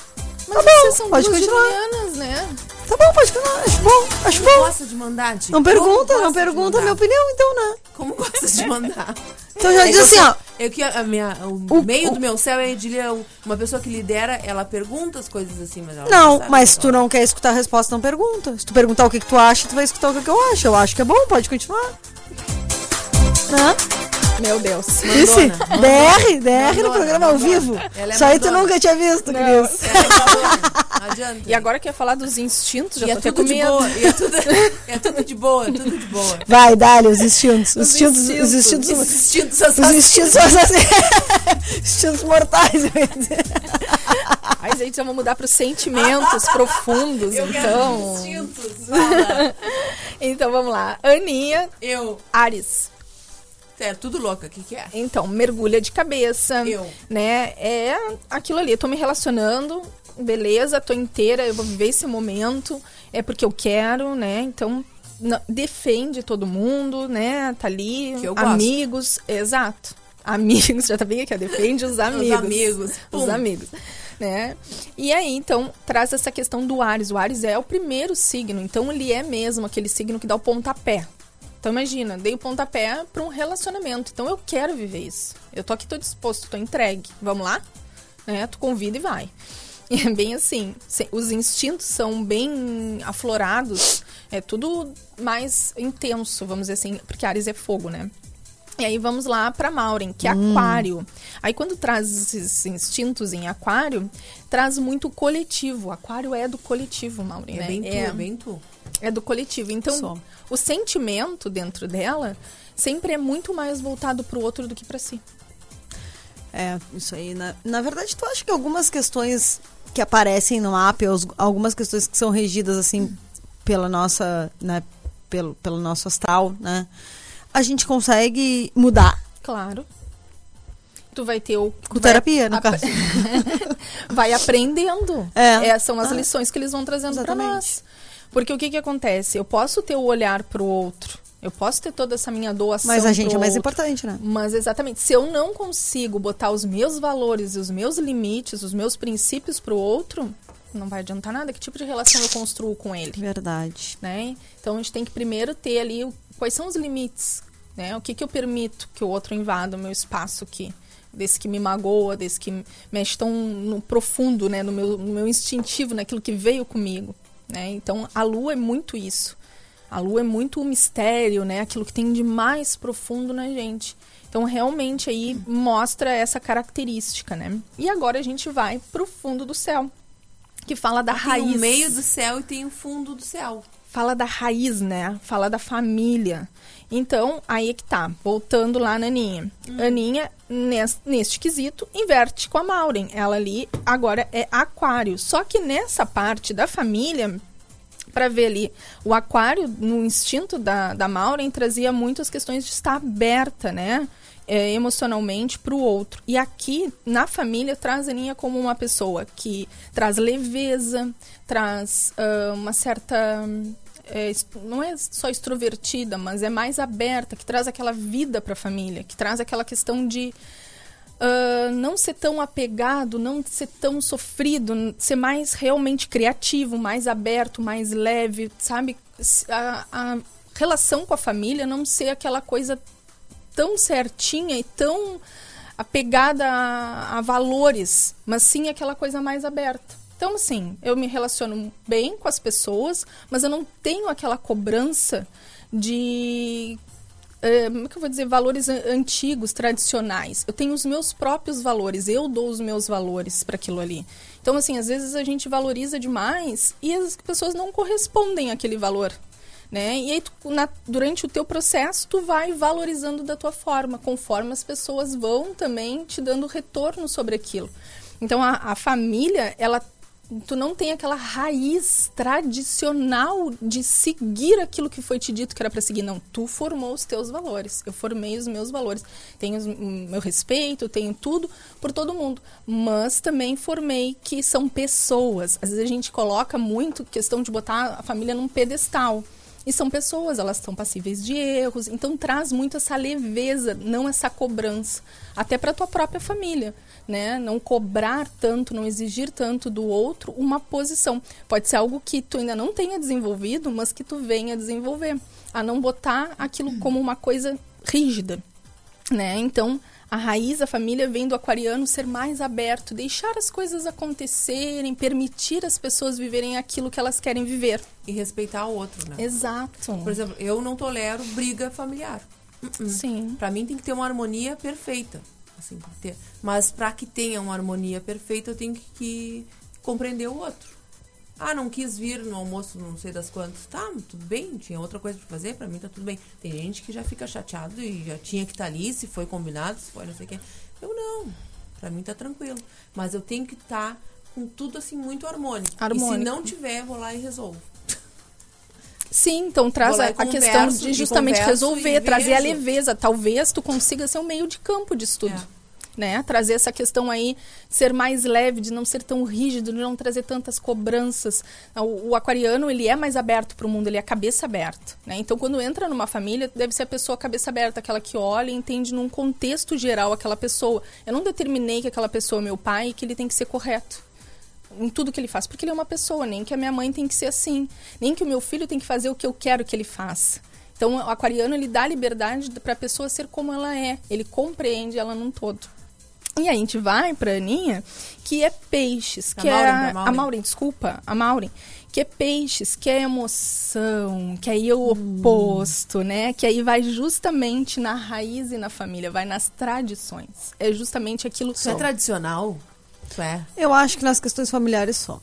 Tá bom, são pode continuar. né? Tá bom, pode continuar. Acho bom, acho Como bom. gosta de mandar? Não pergunta, não pergunta a minha opinião, então, né? Como gosta de mandar? Então já É diz assim, eu- ó. É que a minha, o, O- meio o- do meu céu é de leão. Uma pessoa que lidera, ela pergunta as coisas assim, mas ela Não, sabe mas se tu não quer escutar a resposta, não pergunta. Se tu perguntar o que, que tu acha, tu vai escutar o que, que eu acho. Eu acho que é bom, pode continuar. Né? Meu Deus. Isso, Mandona, DR, DR no Mandona, programa ao mandona. vivo. Ela é Isso aí tu nunca tinha visto, Não. Cris. Não adianta. E agora que ia falar dos instintos, já E tô é até tudo com de medo. boa. E é tudo, é tudo de boa, tudo de boa. Vai, dá-lhe os instintos. Os Os instintos, os instintos. instintos, Esses instintos os assassinos. instintos, assassinos. instintos mortais. eu ia dizer. Ai, gente, vamos mudar para os sentimentos profundos, Eu quero então. instintos. Fala. Então vamos lá. Aninha, Eu. Ares. É tudo louca, o que, que é? Então, mergulha de cabeça. Eu. Né? É aquilo ali. Eu tô me relacionando, beleza, tô inteira, eu vou viver esse momento. É porque eu quero, né? Então, defende todo mundo, né? Tá ali. Amigos. Exato. Amigos, já tá bem aqui, ó, defende os amigos. amigos, Os pum. amigos. Né? E aí, então, traz essa questão do Ares. O Ares é o primeiro signo, então ele é mesmo aquele signo que dá o pontapé. Então imagina, dei o pontapé para um relacionamento. Então eu quero viver isso. Eu tô aqui, tô disposto, tô entregue. Vamos lá? Né? Tu convida e vai. E é bem assim. Os instintos são bem aflorados. É tudo mais intenso, vamos dizer assim. Porque Ares é fogo, né? E aí vamos lá para Maureen, que é aquário. Aí quando traz esses instintos em aquário, traz muito coletivo. Aquário é do coletivo, Maureen, É né? bem tu, é bem tu. É do coletivo. Então, o sentimento dentro dela sempre é muito mais voltado pro outro do que para si. É, isso aí. Na, na verdade, tu acha que algumas questões que aparecem no os- algumas questões que são regidas assim pela nossa, né, pelo, pelo nosso astral, né? A gente consegue mudar Claro. Tu vai ter o. com terapia, no vai, caso. vai aprendendo. É. É, são as Ah. lições que eles vão trazendo para nós. Porque o que que acontece? Eu posso ter o olhar pro outro. Eu posso ter toda essa minha doação. Mas a gente é mais outro. importante, né? Mas exatamente, se eu não consigo botar os meus valores e os meus limites, os meus princípios pro outro, não vai adiantar nada. Que tipo de relação eu construo com ele? Verdade. né? Então a gente tem que primeiro ter ali quais são os limites, né? O que que eu permito que o outro invada o meu espaço aqui, desse que me magoa, desse que mexe tão no profundo, né? No meu, no meu instintivo, naquilo que veio comigo, né? Então a lua é muito isso. A lua é muito o mistério, né? Aquilo que tem de mais profundo na gente. Então realmente aí mostra essa característica, né? E agora a gente vai pro fundo do céu, que fala da Tem raiz o meio do céu e tem o fundo do céu. Fala da raiz, né? Fala da família. Então, aí é que tá. Voltando lá na Aninha. Aninha, nes- neste quesito, inverte com a Maureen. Ela ali agora é aquário. Só que nessa parte da família, para ver ali, o aquário, no instinto da, da Maureen, trazia muitas questões de estar aberta, né? é, emocionalmente para o outro. E aqui, na família, traz a Aninha como uma pessoa que traz leveza, traz ah, uma certa. É, não é só extrovertida, mas é mais aberta, que traz aquela vida para a família, que traz aquela questão de ah, não ser tão apegado, não ser tão sofrido, ser mais realmente criativo, mais aberto, mais leve, sabe? A, a relação com a família não ser aquela coisa tão certinha e tão apegada a, a valores, mas sim aquela coisa mais aberta. Então, assim, eu me relaciono bem com as pessoas, mas eu não tenho aquela cobrança de eh, como é que eu vou dizer, valores an- antigos, tradicionais. Eu tenho os meus próprios valores, eu dou os meus valores para aquilo ali. Então, assim, às vezes a gente valoriza demais e as pessoas não correspondem àquele valor. Né? E aí, tu, na- durante o teu processo, tu vai valorizando da tua forma, conforme as pessoas vão também te dando retorno sobre aquilo. Então, a, a família, ela tu não tem aquela raiz tradicional de seguir aquilo que foi te dito que era para seguir. Não, tu formou os teus valores. Eu formei os meus valores. Tenho o meu respeito, tenho tudo por todo mundo. Mas também formei que são pessoas. Às vezes a gente coloca muito questão de botar a família num pedestal. E são pessoas, elas são passíveis de erros. Então traz muito essa leveza, não essa cobrança. Até para tua própria família. Né? Não cobrar tanto, não exigir tanto do outro uma posição. Pode ser algo que tu ainda não tenha desenvolvido, mas que tu venha desenvolver. A não botar aquilo como uma coisa rígida. Né? Então, a raiz da família vem do aquariano ser mais aberto, deixar as coisas acontecerem, permitir as pessoas viverem aquilo que elas querem viver. E respeitar o outro, né? Exato. Por exemplo, eu não tolero briga familiar. Sim. Pra mim tem que ter uma harmonia perfeita. Assim, ter. Mas pra que tenha uma harmonia perfeita, eu tenho que, que compreender o outro. Ah, não quis vir no almoço, não sei das quantas. Tá, tudo bem, tinha outra coisa pra fazer, pra mim tá tudo bem. Tem gente que já fica chateado e já tinha que estar ali, se foi combinado, se foi não sei o quê. Eu não. Pra mim tá tranquilo. Mas eu tenho que estar com tudo assim muito harmônico. E se Harmônico. não tiver, vou lá e resolvo. Sim, então traz lá a, questão de justamente resolver, trazer a leveza. Talvez tu consiga ser um meio de campo disso tudo. É. Né? Trazer essa questão aí, ser mais leve, de não ser tão rígido, de não trazer tantas cobranças. O, o aquariano, ele é mais aberto para o mundo, ele é cabeça aberta. Né? Então, quando entra numa família, deve ser a pessoa cabeça aberta, aquela que olha e entende num contexto geral aquela pessoa. Eu não determinei que aquela pessoa é meu pai e que ele tem que ser correto em tudo que ele faz, porque ele é uma pessoa, nem que a minha mãe tem que ser assim, nem que o meu filho tem que fazer o que eu quero que ele faça. Então, o aquariano ele dá liberdade para a pessoa ser como ela é, ele compreende ela num todo. E aí a gente vai pra Aninha, que é peixes, Pra que Maureen, é pra a, Maureen. a Maureen, desculpa, a Maureen, que é peixes, que é emoção, que aí é o Hum. oposto, né? Que aí vai justamente na raiz e na família, vai nas tradições. É justamente aquilo Isso é tradicional? É. Eu acho que nas questões familiares só.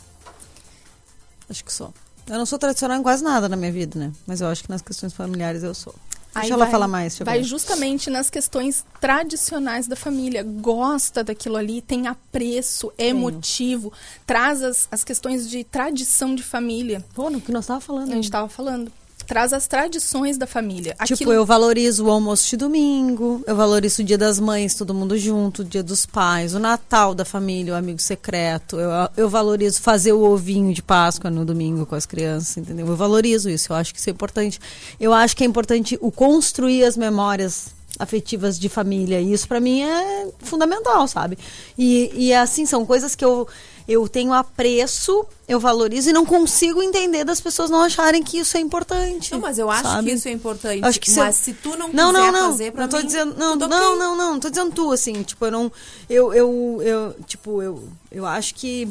Acho que só. Eu não sou tradicional em quase nada na minha vida, né? Mas eu acho que nas questões familiares eu sou. Deixa Aí ela vai- falar mais. deixa eu Vai ver. justamente nas questões tradicionais da família. Gosta daquilo ali, tem apreço, é emotivo, traz as, as questões de tradição de família. Pô, no que nós tava falando. A gente estava falando. Traz as tradições da família. Tipo, Aquilo- eu valorizo o almoço de domingo, eu valorizo o dia das mães, todo mundo junto, o dia dos pais, o Natal da família, o amigo secreto. Eu, eu valorizo fazer o ovinho de Páscoa no domingo com as crianças, entendeu? Eu valorizo isso, eu acho que isso é importante. Eu acho que é importante o construir as memórias afetivas de família. E isso pra mim é fundamental, sabe? E, e assim, são coisas que eu, eu tenho apreço, eu valorizo e não consigo entender das pessoas não acharem que isso é importante. Não, mas eu acho sabe? que isso é importante. Acho que se mas eu- se tu não, não, quiser não, não, fazer, pra não tô mim, dizendo, não, não, ok. não, não, tô dizendo tu assim, tipo, eu não, eu, eu, eu tipo, eu, eu acho que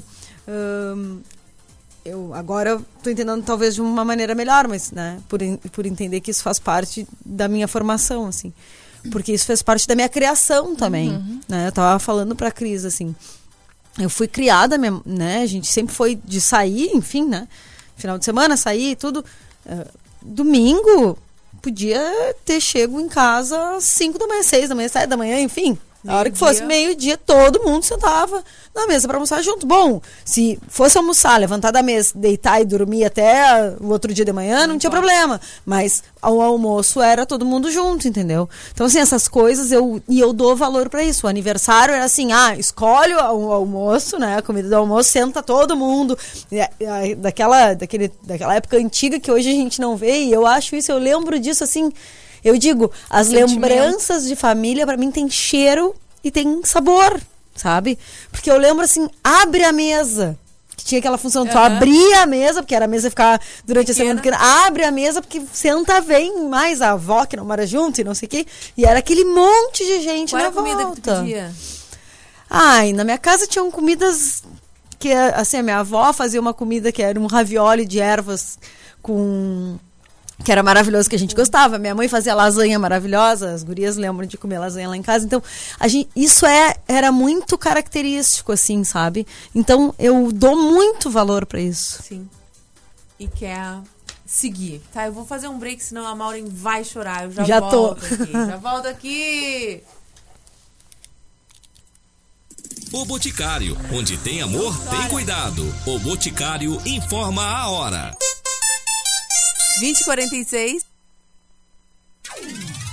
hum, eu agora tô entendendo talvez de uma maneira melhor, mas, né, por, por entender que isso faz parte da minha formação, assim, porque isso fez parte da minha criação também, Uhum. né, eu tava falando pra Cris, assim, eu fui criada, né? A gente sempre foi de sair, enfim, né? Final de semana, sair e tudo. Eh, domingo, podia ter chego em casa às 5 da manhã, 6 da manhã, 7 da manhã, enfim. A hora que fosse meio-dia, todo mundo sentava na mesa para almoçar junto. Bom, se fosse almoçar, levantar da mesa, deitar e dormir até o outro dia de manhã, não, tinha problema. Mas o almoço era todo mundo junto, entendeu? Então, assim, essas coisas eu. E eu dou valor para isso. O aniversário era assim: ah, escolhe o almoço, né? A comida do almoço, senta todo mundo. Daquela, daquele, daquela época antiga que hoje a gente não vê. E eu acho isso, eu lembro disso assim. Eu digo, as Sentimento. lembranças de família, para mim, tem cheiro e tem sabor, sabe? Porque eu lembro assim, abre a mesa. Que tinha aquela função, tu Aham. abria a mesa, porque era a mesa ficar durante a semana Pequena. pequena. Abre a mesa, porque senta, vem mais a avó que não mora junto e não sei o quê. E era aquele monte de gente Qual na era a comida que tu volta. pedia? Ai, na minha casa tinham comidas que, assim, a minha avó fazia uma comida que era um ravioli de ervas com. Que era maravilhoso, que a gente gostava. Minha mãe fazia lasanha maravilhosa, as gurias lembram de comer lasanha lá em casa. Então, a gente, isso é, era muito característico, assim, sabe? Então, eu dou muito valor pra isso. Sim. E quer seguir. Tá, eu vou fazer um break, senão a Maureen vai chorar. Eu já, Já tô. volto aqui. Já volto aqui. O Boticário, onde tem amor, tem cuidado. O Boticário informa a hora. 2046.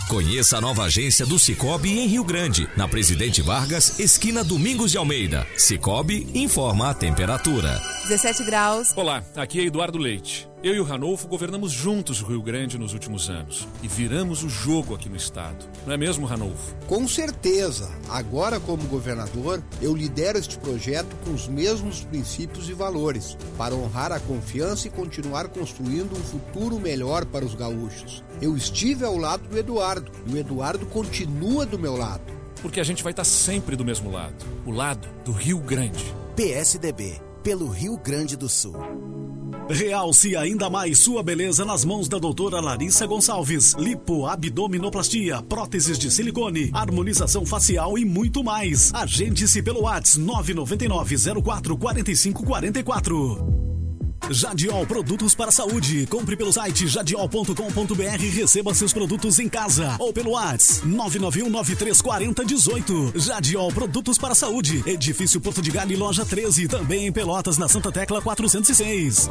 Conheça a nova agência do Cicobi em Rio Grande, na Presidente Vargas, esquina Domingos de Almeida. Cicobi informa a temperatura. 17 graus. Olá, aqui é Eduardo Leite. Eu e o Ranolfo governamos juntos o Rio Grande nos últimos anos e viramos o jogo aqui no estado. Não é mesmo, Ranolfo? Com certeza. Agora, como governador, eu lidero este projeto com os mesmos princípios e valores, para honrar a confiança e continuar construindo um futuro melhor para os gaúchos. Eu estive ao lado do Eduardo e o Eduardo continua do meu lado. Porque a gente vai estar sempre do mesmo lado o lado do Rio Grande. PSDB, pelo Rio Grande do Sul. Realce ainda mais sua beleza nas mãos da doutora Larissa Gonçalves. Lipo, abdominoplastia, próteses de silicone, harmonização facial e muito mais. Agende-se pelo WhatsApp 999 04 45 44. Jadiol Produtos para a Saúde. Compre pelo site jadiol.com.br e receba seus produtos em casa ou pelo WhatsApp 991934018. Jadiol Produtos para a Saúde. Edifício Porto de Galho, loja 13, também em Pelotas, na Santa Tecla 406.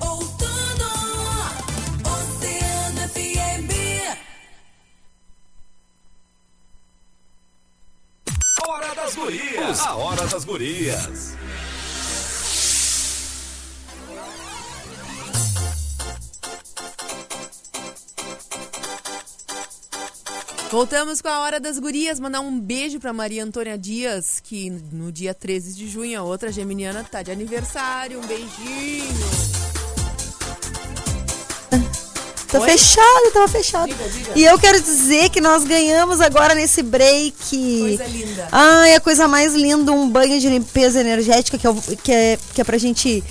Outono, Oceano FM. Hora das Gurias. A Hora das Gurias. Voltamos com a Hora das Gurias. Mandar um beijo pra Maria Antônia Dias, que no dia 13 de junho, a outra geminiana, tá de aniversário. Um beijinho. Tá Oi? fechado, tava fechado. Diga, diga. E eu quero dizer que nós ganhamos agora nesse break. Coisa linda. Ai, a coisa mais linda, um banho de limpeza energética que é, que é, que é pra gente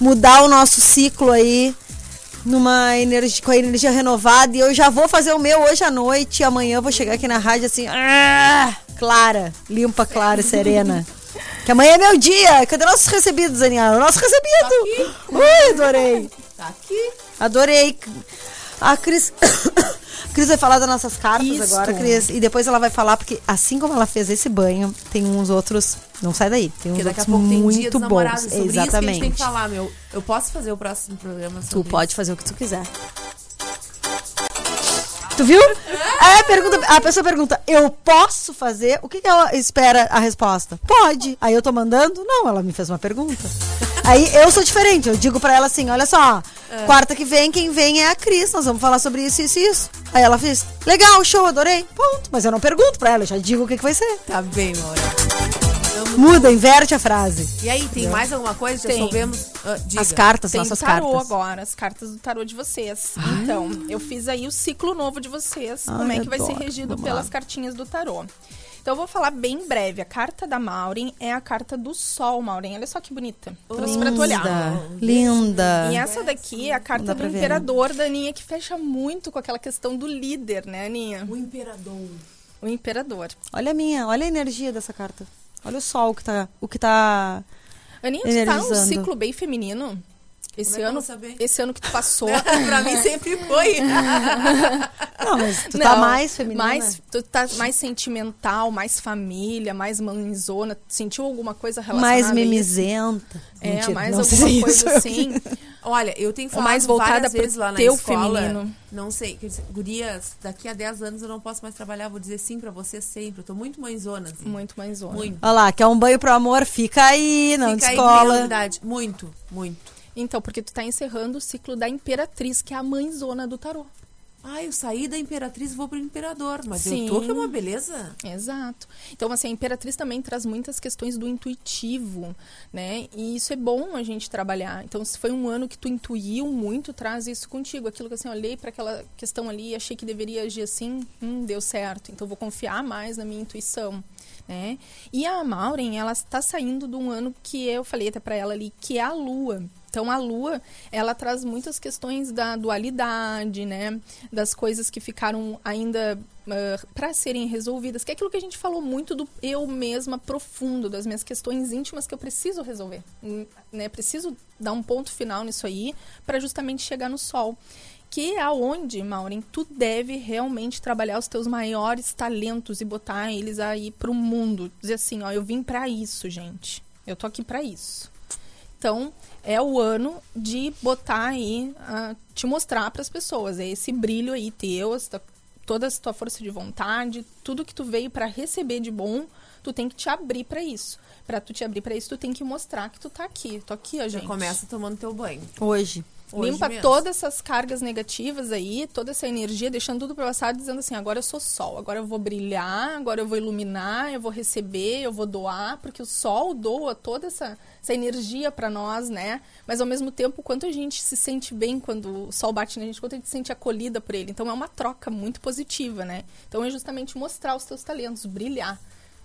mudar o nosso ciclo aí numa energia, com a energia renovada. E eu já vou fazer o meu hoje à noite. E amanhã eu vou chegar aqui na rádio assim, ah, clara, limpa, clara, serena. Que amanhã é meu dia. Cadê nossos recebidos, Daniela? Nosso recebido! Ui, adorei. Tá aqui. Adorei. A Cris. Cris vai falar das nossas cartas Isto. agora, Cris. E depois ela vai falar, porque assim como ela fez esse banho, tem uns outros. Não sai daí. Tem uns outros muito bons. Sobre isso tem Exatamente. que falar, meu. Eu posso fazer o próximo programa Tu sobre pode fazer o que tu quiser. Tu viu? É, pergunta, a pessoa pergunta, eu posso fazer? O que, que ela espera a resposta? Pode. Aí eu tô mandando? Não, ela me fez uma pergunta. Aí eu sou diferente, eu digo pra ela assim, olha só, É. quarta que vem, quem vem é a Cris, nós vamos falar sobre isso, isso e isso. Aí ela fez, legal, show, adorei, ponto. Mas eu não pergunto pra ela, eu já digo o que, que vai ser. Tá bem, Maura. Muda, inverte a frase. E aí, tem mais alguma coisa? Já Tem. soubemos. Diga. As cartas, Tem nossas tarô cartas. agora, as cartas do tarô de vocês. Então, eu fiz aí o ciclo novo de vocês, como Ai, é que vai ser adoro. regido Vamos pelas lá. cartinhas do tarô. Então, eu vou falar bem breve. A carta da Maureen é a carta do Sol, Maureen. Olha só que bonita. Trouxe pra tu olhar. Linda, linda. E essa daqui é a carta do ver, né? imperador da Aninha, que fecha muito com aquela questão do líder, né, Aninha? O imperador. O imperador. Olha a minha, olha a energia dessa carta. Olha o sol que tá, o que tá Aninha, tu tá num ciclo bem feminino? Esse é ano, esse ano que tu passou. pra mim sempre foi. Não, mas tu tá Não, mais feminina. Mais, tu tá mais sentimental, mais família, mais mãezona. Sentiu alguma coisa relacionada mais mimizenta. É, Mentira, mais não alguma se coisa isso. assim. Olha, eu tenho Ou falado mais voltada várias vezes lá na teu escola. feminino. Não sei, gurias, daqui a 10 anos eu não posso mais trabalhar, vou dizer sim pra você sempre. Eu tô muito mãezona, assim. Muito mãezona. Muito. Olha lá, quer um banho pro amor? Fica aí, não Fica aí, descola. novidade. Muito, muito. Então, porque tu tá encerrando o ciclo da Imperatriz, que é a mãezona do tarô. Ah, eu saí da Imperatriz e vou pro Imperador. Mas Sim. eu tô que é uma beleza. Exato. Então, assim, a Imperatriz também traz muitas questões do intuitivo, né? E isso é bom a gente trabalhar. Então, se foi um ano que tu intuiu muito, traz isso contigo. Aquilo que, assim, eu olhei para aquela questão ali e achei que deveria agir assim, hum, deu certo. Então, vou confiar mais na minha intuição. Né? E a Maureen, ela está saindo de um ano que eu falei até para ela ali, que é a Lua. Então a Lua, ela traz muitas questões da dualidade, né? Das coisas que ficaram ainda para serem resolvidas, que é aquilo que a gente falou muito do eu mesma profundo, das minhas questões íntimas que eu preciso resolver, hum, né? Preciso dar um ponto final nisso aí para justamente chegar no sol. Que é aonde, Maureen, tu deve realmente trabalhar os teus maiores talentos e botar eles aí pro mundo. Dizer assim, ó, eu vim para isso, gente. Eu tô aqui para isso. Então, é o ano de botar aí, ah, te mostrar para as pessoas. É esse brilho aí teu, essa- toda a tua força de vontade, tudo que tu veio para receber de bom, tu tem que te abrir para isso. Para tu te abrir para isso, tu tem que mostrar que tu tá aqui. Tô aqui, ó, Já gente. começa tomando teu banho. Hoje. Hoje Limpa mesmo. todas essas cargas negativas aí, toda essa energia, deixando tudo para passado, dizendo assim: agora eu sou sol, agora eu vou brilhar, agora eu vou iluminar, eu vou receber, eu vou doar, porque o sol doa toda essa, essa energia para nós, né? Mas ao mesmo tempo, quanto a gente se sente bem quando o sol bate na gente, quanto a gente se sente acolhida por ele. Então é uma troca muito positiva, né? Então é justamente mostrar os teus talentos, brilhar.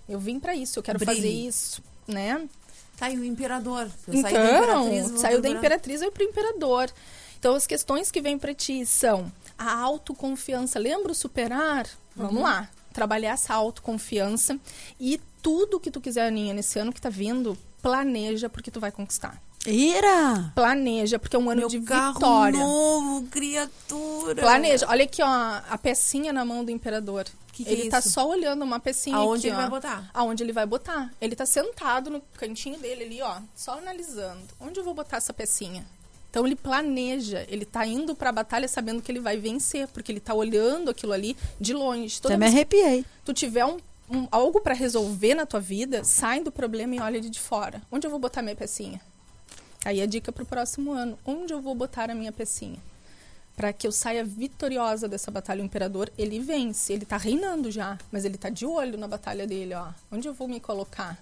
Eu vim para isso, eu quero Brilhe. fazer isso, né? Tá, e o imperador? Eu saí da Então, saiu da Impera- Imperatriz e foi pro Imperador. Então, as questões que vêm para ti são a autoconfiança. Lembra o superar? Vamos Uhum. lá. Trabalhar essa autoconfiança. E tudo que tu quiser, Aninha, nesse ano que tá vindo, planeja porque tu vai conquistar. Ira! Planeja, porque é um ano Meu de carro vitória. novo, criatura. Planeja. Olha aqui, ó, a pecinha na mão do imperador. Que que ele é tá isso? só olhando uma pecinha Aonde aqui, ele ó. vai botar? Aonde ele vai botar. Ele tá sentado no cantinho dele ali, ó, só analisando. Onde eu vou botar essa pecinha? Então ele planeja, ele tá indo pra batalha sabendo que ele vai vencer, porque ele tá olhando aquilo ali de longe. Toda Até me arrepiei. tu tiver um, um- algo pra resolver na tua vida, sai do problema e olha ele de fora. Onde eu vou botar minha pecinha? Aí a dica pro próximo ano. Onde eu vou botar a minha pecinha? Para que eu saia vitoriosa dessa batalha. O imperador, ele vence. Ele tá reinando já, mas ele tá de olho na batalha dele, ó. Onde eu vou me colocar?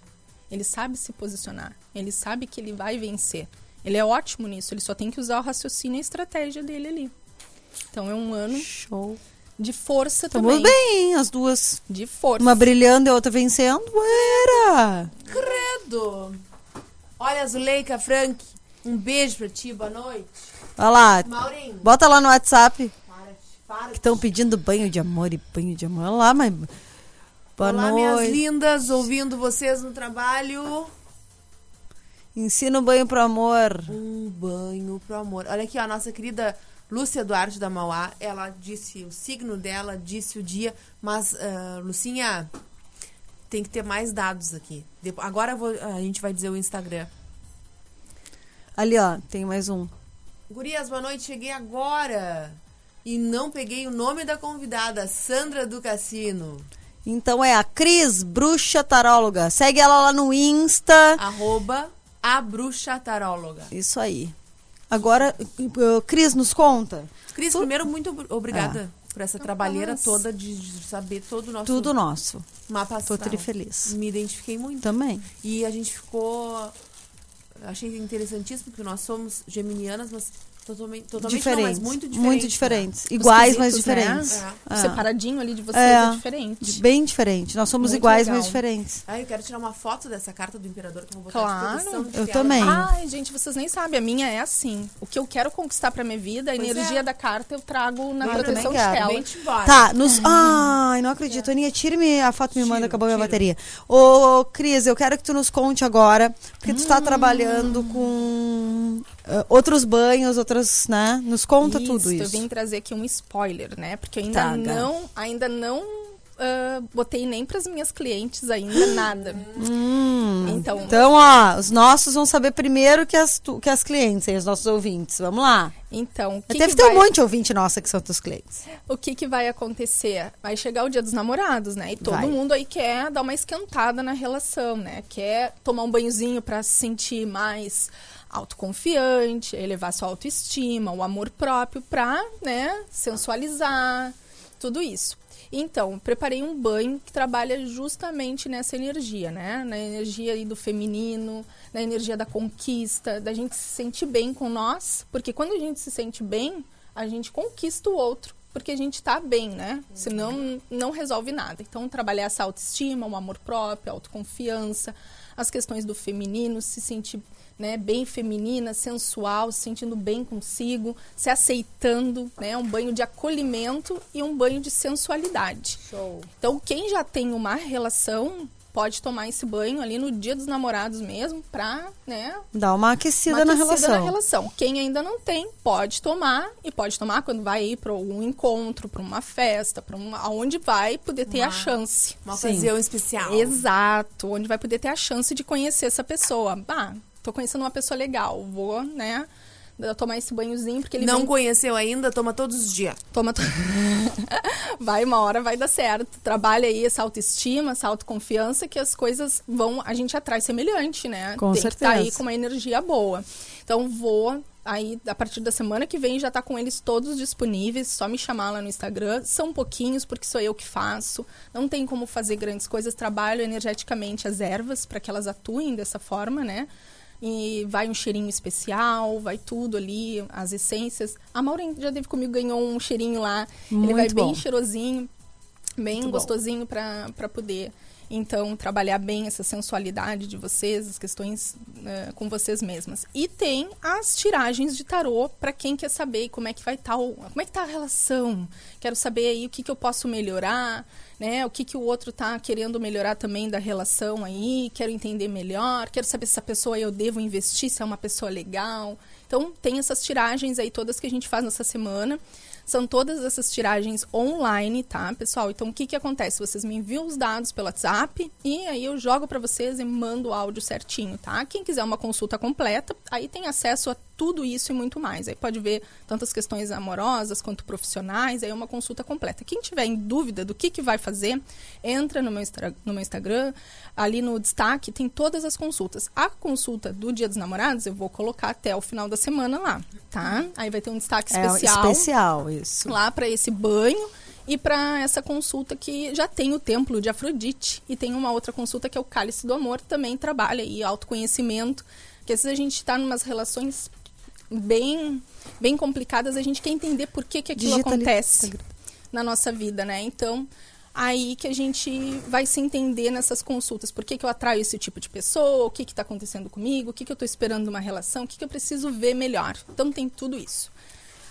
Ele sabe se posicionar. Ele sabe que ele vai vencer. Ele é ótimo nisso. Ele só tem que usar o raciocínio e a estratégia dele ali. Então é um ano Show. de força Estamos também. bem, hein, as duas. De força. Uma brilhando e a outra vencendo. Era! Credo. Olha, Zuleika, Frank, um beijo pra ti, boa noite. Olha lá. Maurinho. Bota lá no WhatsApp. Para, para. Que estão pedindo banho de amor e banho de amor. Olha lá, mas. Boa Olá, minhas noite. lindas, ouvindo vocês no trabalho. Ensina o banho pro amor. Um banho pro amor. Olha aqui, ó, a nossa querida Lúcia Duarte da Mauá, ela disse o signo dela, disse o dia, mas, ah, Lucinha, tem que ter mais dados aqui. Agora vou- a gente vai dizer o Instagram. Ali, ó, tem mais um. Gurias, boa noite, cheguei agora. E não peguei o nome da convidada, Sandra do Cassino. Então é a Cris Bruxa Taróloga. Segue ela lá no Insta. Arroba a bruxa taróloga. Isso aí. Agora, uh, Cris, nos conta. Cris, primeiro, muito ob- obrigada É. por essa trabalheira toda de de saber todo o nosso Tudo nosso. mapa Tô astral. tri feliz. Me identifiquei muito. Também. E a gente ficou. Achei interessantíssimo, porque nós somos geminianas, mas totalmente, totalmente diferentes. não, mas muito diferentes. Muito né? diferentes. Iguais, mas quesitos, né? diferentes. É. Ah. Separadinho ali de vocês É. é, diferente. Bem diferente. Nós somos Muito iguais, legal. mas diferentes. Ah, eu quero tirar uma foto dessa carta do imperador que eu vou botar Claro. de de Eu tela. também. Ai, gente, vocês nem sabem, a minha é assim. O que eu quero conquistar pra minha vida, a Pois energia é. da carta eu trago na Eu proteção de também quero. tela. Tá, nos. Ai, não acredito. Aninha, tire-me a foto, me manda, Tiro, acabou minha tiro. bateria. Ô, Cris, eu quero que tu nos conte agora, porque tu tá Hum. trabalhando com ah, outros banhos, outras, né? Nos conta tudo Eu isso. vim trazer aqui um spoiler, né? Porque eu ainda Traga. não, ainda não ah, botei nem pras minhas clientes ainda nada. Hum, Então, Então, ó, os nossos vão saber primeiro que as, tu- que as clientes, hein, os nossos ouvintes. Vamos lá. então, que, Deve que ter vai, um monte de ouvinte nossa que são teus clientes. o que que vai acontecer? Vai chegar o dia dos namorados, né? E todo Vai. mundo aí quer dar uma esquentada na relação, né? Quer tomar um banhozinho pra se sentir mais autoconfiante, elevar sua autoestima, o amor próprio pra, né, sensualizar, tudo isso. Então, preparei um banho que trabalha justamente nessa energia, né? Na energia do feminino, na energia da conquista, da gente se sentir bem com nós, porque quando a gente se sente bem, a gente conquista o outro, porque a gente tá bem, né? Senão não resolve nada. Então, trabalhar essa autoestima, o amor próprio, a autoconfiança, as questões do feminino, se sentir né, bem feminina, sensual, se sentindo bem consigo, se aceitando, né, um banho de acolhimento e um banho de sensualidade. Show. Então, quem já tem uma relação pode tomar esse banho ali no dia dos namorados mesmo, pra, né, Dá uma aquecida, uma na, aquecida relação. na relação. Quem ainda não tem, pode tomar e pode tomar quando vai ir para um encontro, para uma festa, para uma aonde vai poder ter a chance. Uma Sim. ocasião especial. Exato, onde vai poder ter a chance de conhecer essa pessoa. Ah, tô conhecendo uma pessoa legal, vou, né, tomar esse banhozinho porque ele Não vem conheceu ainda, toma todos os dias. Toma. to- vai uma hora, vai dar certo. Trabalha aí essa autoestima, essa autoconfiança, que as coisas vão. A gente atrai semelhante, né? Com Tem que tá aí certeza. com uma energia boa. Então vou. Aí, a partir da semana que vem, já tá com eles todos disponíveis. Só me chamar lá no Instagram. São pouquinhos, porque sou eu que faço. Não tem como fazer grandes coisas. Trabalho energeticamente as ervas para que elas atuem dessa forma, né? E vai um cheirinho especial, vai tudo ali, as essências. A Maureen já teve comigo, ganhou um cheirinho lá. Ele vai Muito bem bom. cheirosinho. bem Muito bom. gostosinho para poder então trabalhar bem essa sensualidade de vocês, as questões eh, com vocês mesmas. E tem as tiragens de tarô para quem quer saber como é que vai estar, como é que tá a relação. Quero saber aí o que, que eu posso melhorar, né? O que que o outro tá querendo melhorar também da relação aí, quero entender melhor, quero saber se essa pessoa eu devo investir, se é uma pessoa legal. Então, tem essas tiragens aí todas que a gente faz nessa semana. São todas essas tiragens online, tá, pessoal? Então, o que que acontece? Vocês me enviam os dados pelo WhatsApp e aí eu jogo para vocês e mando o áudio certinho, tá? Quem quiser uma consulta completa, aí tem acesso a tudo isso e muito mais. Aí pode ver tantas questões amorosas quanto profissionais, aí é uma consulta completa. Quem tiver em dúvida do que, que vai fazer, entra no meu, no meu Instagram, ali no destaque tem todas as consultas. A consulta do Dia dos Namorados eu vou colocar até o final da semana lá, tá? Aí vai ter um destaque É especial especial, isso. lá para esse banho e para essa consulta que já tem o templo de Afrodite e tem uma outra consulta que é o cálice do amor também trabalha aí autoconhecimento que às vezes a gente está em umas relações bem bem complicadas a gente quer entender por que que aquilo acontece na nossa vida né? Então aí que a gente vai se entender nessas consultas. Por que que eu atraio esse tipo de pessoa? O que que está acontecendo comigo? O que que eu estou esperando numa relação? O que que eu preciso ver melhor? Então tem tudo isso.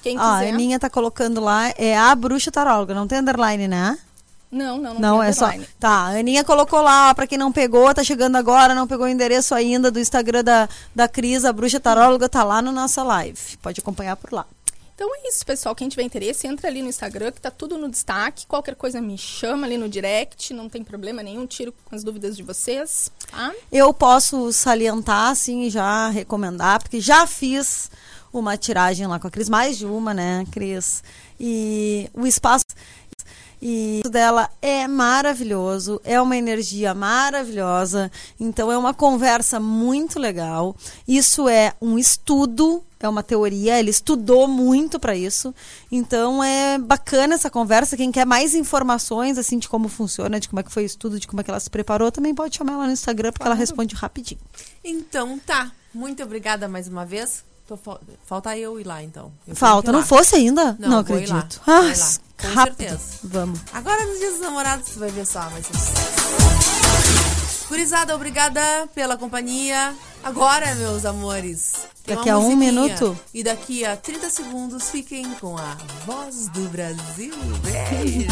Quem Ó, a Aninha tá colocando lá, é a bruxa taróloga, não tem underline, né? Não, não, não, Não, é só. Tá, a Aninha colocou lá, ó, pra quem não pegou, tá chegando agora, não pegou o endereço ainda do Instagram da, da Cris, a bruxa taróloga tá lá na nossa live. Pode acompanhar por lá. Então é isso, pessoal. Quem tiver interesse, entra ali no Instagram, que tá tudo no destaque. Qualquer coisa me chama ali no direct, não tem problema nenhum, tiro as dúvidas de vocês, tá? Eu posso salientar, assim, já recomendar, porque já fiz uma tiragem lá com a Cris, mais de uma, né, Cris? E o espaço e dela é maravilhoso, é uma energia maravilhosa, então é uma conversa muito legal. Isso é um estudo, é uma teoria, ele estudou muito para isso. Então é bacana essa conversa. Quem quer mais informações assim de como funciona, de como é que foi o estudo, de como é que ela se preparou, também pode chamar ela no Instagram porque ela responde rapidinho. Então tá. Muito obrigada mais uma vez. Tô fal- Falta eu ir lá, então. Eu Falta, não lá. fosse ainda? Não, Não, vou ir lá, acredito. vou Ah, ir lá, com rápido. certeza. Vamos. Agora nos dias dos namorados, você vai ver só, sucesso. Gurizada, obrigada pela companhia. Agora, meus amores. Daqui a um minuto? E daqui a 30 segundos, fiquem com a voz do Brasil. Beijo.